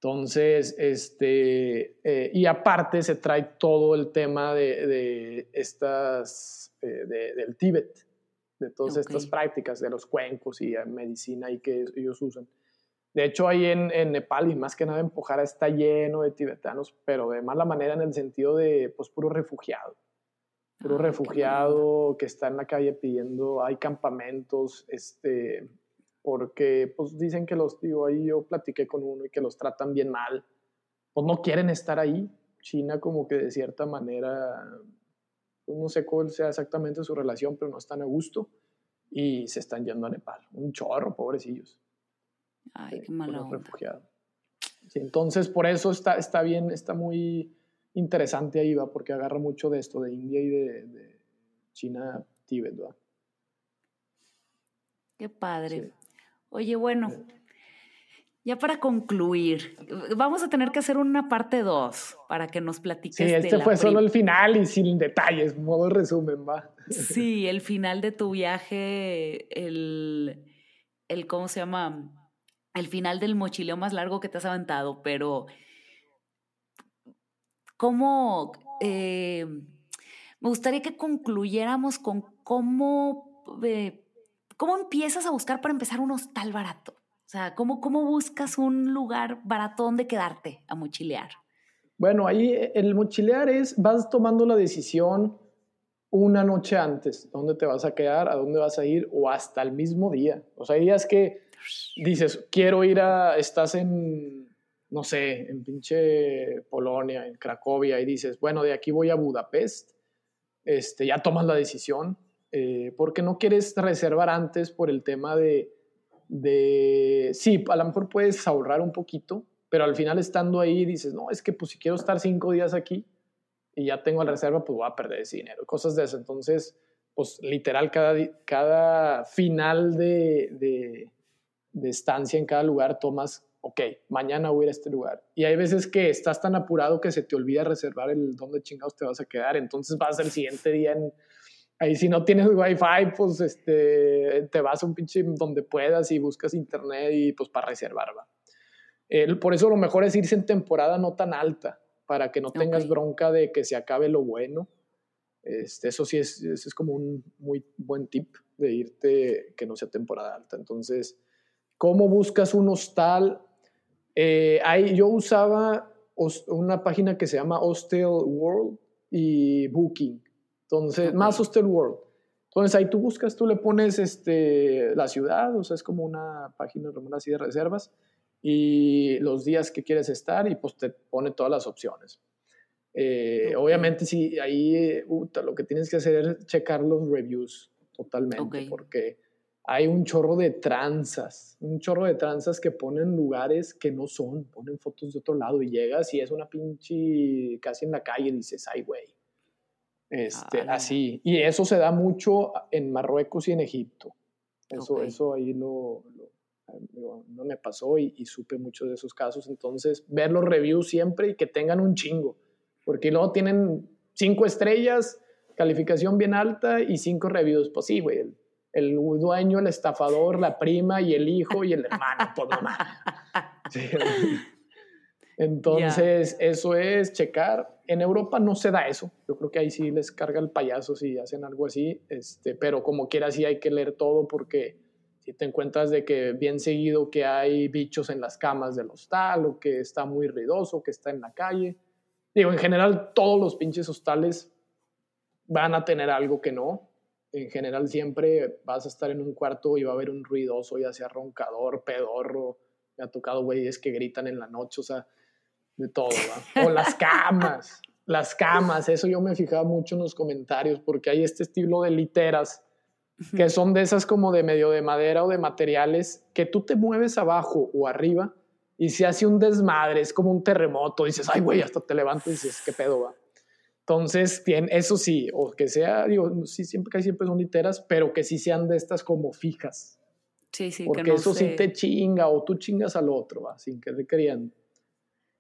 D: entonces, este, eh, y aparte se trae todo el tema de, estas, eh, del Tíbet, de todas estas prácticas, de los cuencos y medicina y que ellos usan. De hecho, ahí en, en, Nepal y más que nada en Pokhara está lleno de tibetanos, pero de mala manera en el sentido de, pues, puro refugiado. Puro refugiado que está en la calle pidiendo, hay campamentos, este, porque pues dicen que los, digo, ahí yo platiqué con uno y que los tratan bien mal, pues no quieren estar ahí. China como que de cierta manera, pues, no sé cuál sea exactamente su relación, pero no están a gusto y se están yendo a Nepal. Un chorro, pobrecillos.
C: Ay, qué mala onda.
D: entonces, por eso está, está bien, está muy interesante ahí, va, porque agarra mucho de esto, de India y de, China, Tíbet, va.
C: Qué padre. Oye, bueno, ya para concluir, vamos a tener que hacer una parte 2 para que nos platiques.
D: Sí, este fue solo el final y sin detalles, modo resumen, va.
C: Sí, el final de tu viaje, el, el ¿cómo se llama? El final del mochileo más largo que te has aventado, pero ¿cómo? Eh, me gustaría que concluyéramos con cómo eh, ¿Cómo empiezas a buscar para empezar un hostal barato? O sea, ¿cómo, cómo buscas un lugar barato donde quedarte a mochilear?
D: Bueno, ahí eh, el mochilear es, vas tomando la decisión una noche antes, dónde te vas a quedar, a dónde vas a ir o hasta el mismo día. O sea, hay días que dices, quiero ir a, estás en, no sé, en pinche Polonia, en Cracovia, y dices, bueno, de aquí voy a Budapest, este, ya tomas la decisión, eh, porque no quieres reservar antes por el tema de, de, sí, a lo mejor puedes ahorrar un poquito, pero al final estando ahí dices, no, es que pues si quiero estar cinco días aquí y ya tengo la reserva, pues voy a perder ese dinero, cosas de eso. Entonces, pues literal, cada, cada final de, de, de estancia en cada lugar tomas ok, mañana voy a ir a este lugar. Y hay veces que estás tan apurado que se te olvida reservar el dónde chingados te vas a quedar. Entonces vas el siguiente día en, Ahí si no tienes wifi, pues este, te vas a un pinche donde puedas y buscas internet y pues para reservar, va. por eso lo mejor es irse en temporada no tan alta, para que no tengas bronca de que se acabe lo bueno. Este, eso sí es, es como un muy buen tip de irte que no sea temporada alta. Entonces, ¿cómo buscas un hostal? Eh, yo usaba una página que se llama Hostel World y Booking. Entonces, más Hostel World. Entonces ahí tú buscas, tú le pones este, la ciudad, o sea, es como una página así de reservas, y los días que quieres estar, y pues te pone todas las opciones. Eh, obviamente, sí, ahí lo que tienes que hacer es checar los reviews totalmente, porque hay un chorro de tranzas, un chorro de tranzas que ponen lugares que no son, ponen fotos de otro lado y llegas y es una pinche casi en la calle y dices, ay, güey este, así. Y eso se da mucho en Marruecos y en Egipto. Eso, eso ahí lo, no me pasó y, supe mucho de esos casos. Entonces, ver los reviews siempre y que tengan un chingo. Porque luego tienen cinco estrellas, calificación bien alta y cinco reviews. Pues sí, güey. El, dueño, el estafador, la prima y el hijo y el hermano. Pues mamá. *laughs* Entonces, eso es checar en Europa no se da eso. Yo creo que ahí sí les carga el payaso si hacen algo así. Este, pero como quiera sí hay que leer todo porque si te encuentras de que bien seguido que hay bichos en las camas del hostal o que está muy ruidoso, que está en la calle. Digo, en general todos los pinches hostales van a tener algo que no. en general siempre vas a estar en un cuarto y va a haber un ruidoso, ya sea roncador, pedorro. Me ha tocado güeyes que gritan en la noche, o sea, de todo, ¿va? O las camas, las camas, eso yo me fijaba mucho en los comentarios, porque hay este estilo de literas que son de esas como de medio de madera o de materiales que tú te mueves abajo o arriba y se hace un desmadre, es como un terremoto, dices, ay, güey, hasta te levantas y dices, ¿qué pedo va? Entonces, bien, eso sí, o que sea, digo, sí, siempre que siempre son literas, pero que sí sean de estas como fijas.
C: Sí, sí,
D: Porque
C: que no
D: eso sí
C: se-
D: te chinga o tú chingas al otro, ¿va? sin que te.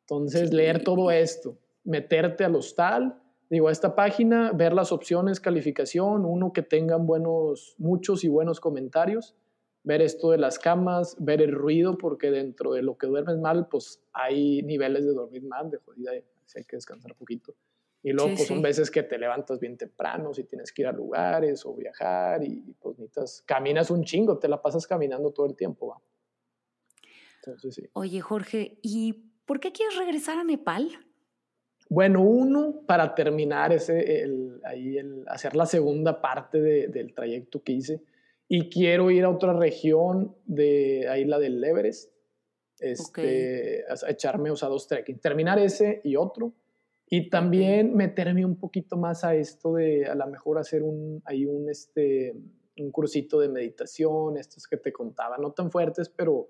D: Entonces, leer todo esto, meterte al hostal, digo, a esta página, ver las opciones, calificación, uno que tengan buenos, muchos y buenos comentarios, ver esto de las camas, ver el ruido, porque dentro de lo que duermes mal, pues hay niveles de dormir mal, de jodida, y hay que descansar un poquito. Y luego,
C: Sí,
D: pues son
C: sí.
D: veces que te levantas bien temprano, si tienes que ir a lugares o viajar, y pues necesitas, caminas un chingo, te la pasas caminando todo el tiempo, ¿va? Entonces, sí.
C: Oye, Jorge, ¿y por qué quieres regresar a Nepal?
D: Bueno, uno, para terminar ese, el, ahí el, hacer la segunda parte de- del trayecto que hice. Y quiero ir a otra región de ahí, la del Everest. Este, a, a echarme, o sea, dos trekking. Terminar ese y otro. Y también meterme un poquito más a esto de a lo mejor hacer un, ahí un, este, un cursito de meditación, estos que te contaba, no tan fuertes, pero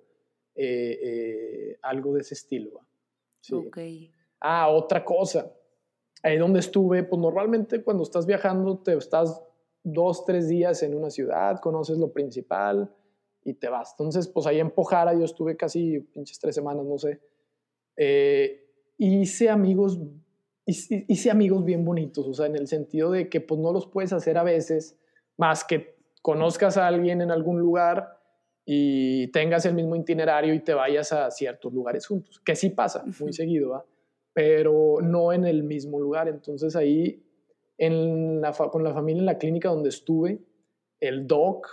D: eh, eh, algo de ese estilo. Sí.
C: Ok.
D: Ah, otra cosa. Ahí donde estuve, pues normalmente cuando estás viajando, te estás dos, tres días en una ciudad, conoces lo principal y te vas. Entonces, pues ahí en Pojara yo estuve casi pinches tres semanas, no sé. Eh, hice amigos, hice, hice amigos bien bonitos, o sea, en el sentido de que pues no los puedes hacer a veces, más que conozcas a alguien en algún lugar y tengas el mismo itinerario y te vayas a ciertos lugares juntos, que sí pasa muy seguido, ¿va? pero no en el mismo lugar. Entonces ahí, en la fa- con la familia en la clínica donde estuve, el doc,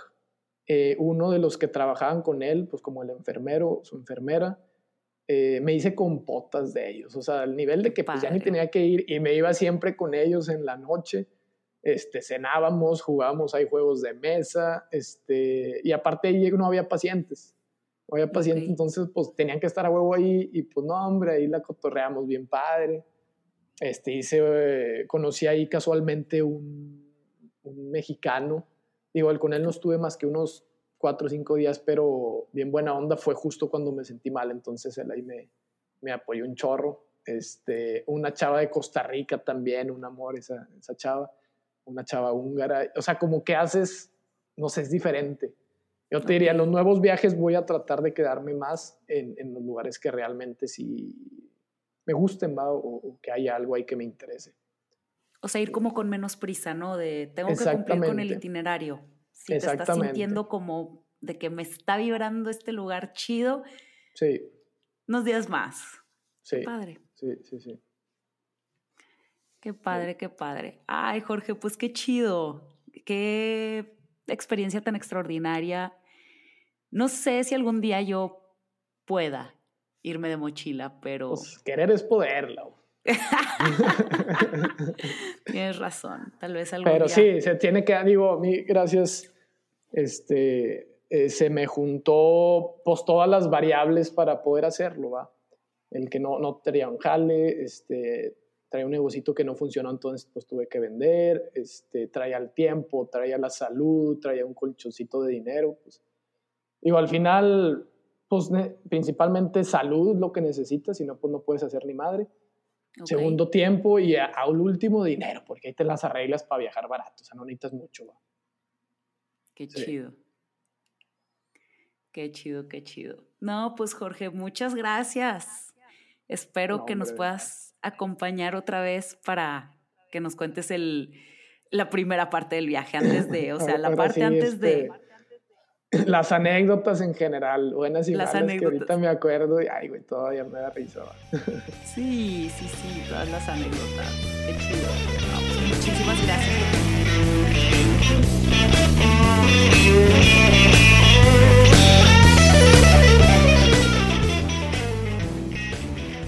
D: eh, uno de los que trabajaban con él, pues como el enfermero, su enfermera, eh, me hice compotas de ellos, o sea, al nivel de que pues ya ni tenía que ir y me iba siempre con ellos en la noche, este, cenábamos, jugábamos, hay juegos de mesa, este, y aparte ahí no había pacientes, no había pacientes,
C: Ok.
D: entonces pues tenían que estar a huevo ahí y pues no, hombre, ahí la cotorreamos bien padre. Este, hice, eh, conocí ahí casualmente un, un mexicano, digo, con él no estuve más que unos cuatro o cinco días, pero bien buena onda, fue justo cuando me sentí mal, entonces él ahí me, me apoyó un chorro. Este, una chava de Costa Rica también, un amor esa, esa chava, una chava húngara, o sea, como que haces, no sé, es diferente. Yo te diría, en los nuevos viajes voy a tratar de quedarme más en, en los lugares que realmente sí me gusten, ¿va? O, o que haya algo ahí que me interese.
C: O sea, ir como con menos prisa, ¿no? De tengo que cumplir con el itinerario. Si te estás sintiendo como de que me está vibrando este lugar chido,
D: Sí,
C: unos días más.
D: sí,
C: Padre.
D: sí, sí, sí.
C: Qué padre, qué padre. Ay, Jorge, pues qué chido. Qué experiencia tan extraordinaria. No sé si algún día yo pueda irme de mochila, pero
D: Pues querer es poder, Lau. *laughs* *laughs*
C: tienes razón. Tal vez algún
D: Pero
C: día.
D: sí, se tiene que, digo, a mí, gracias, este, eh, se me juntó pues todas las variables para poder hacerlo, ¿va? El que no, no tenía un jale, este, traía un negocito que no funcionó, entonces pues tuve que vender, este, traía el tiempo, traía la salud, traía un colchoncito de dinero, pues. Digo, al final, pues principalmente salud es lo que necesitas, si no, pues no puedes hacer ni madre.
C: Ok.
D: Segundo tiempo y a- al último dinero, porque ahí te las arreglas para viajar barato, o sea, no necesitas mucho. ¿va?
C: Qué
D: Sí.
C: chido. Qué chido, qué chido. No, pues Jorge, muchas gracias. Espero
D: No,
C: que nos puedas acompañar otra vez para que nos cuentes el, la primera parte del viaje antes de, o *laughs* sea, la parte
D: sí,
C: antes de...
D: este, *clears throat* Las anécdotas en general, buenas y
C: Las
D: malas, que
C: anécdotas.
D: ahorita me acuerdo y, ay, güey, todavía me da risa. *laughs*
C: Sí, sí, sí, todas las anécdotas. Qué chido. No, muchísimas gracias.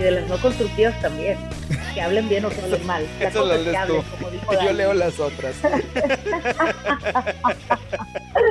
E: Y de las no constructivas también. Que hablen bien o que hablen mal. La
B: Eso
E: cosa
B: lo
E: es que hablen, como *laughs* dijo
B: Yo
E: Dani.
B: leo las otras. *laughs*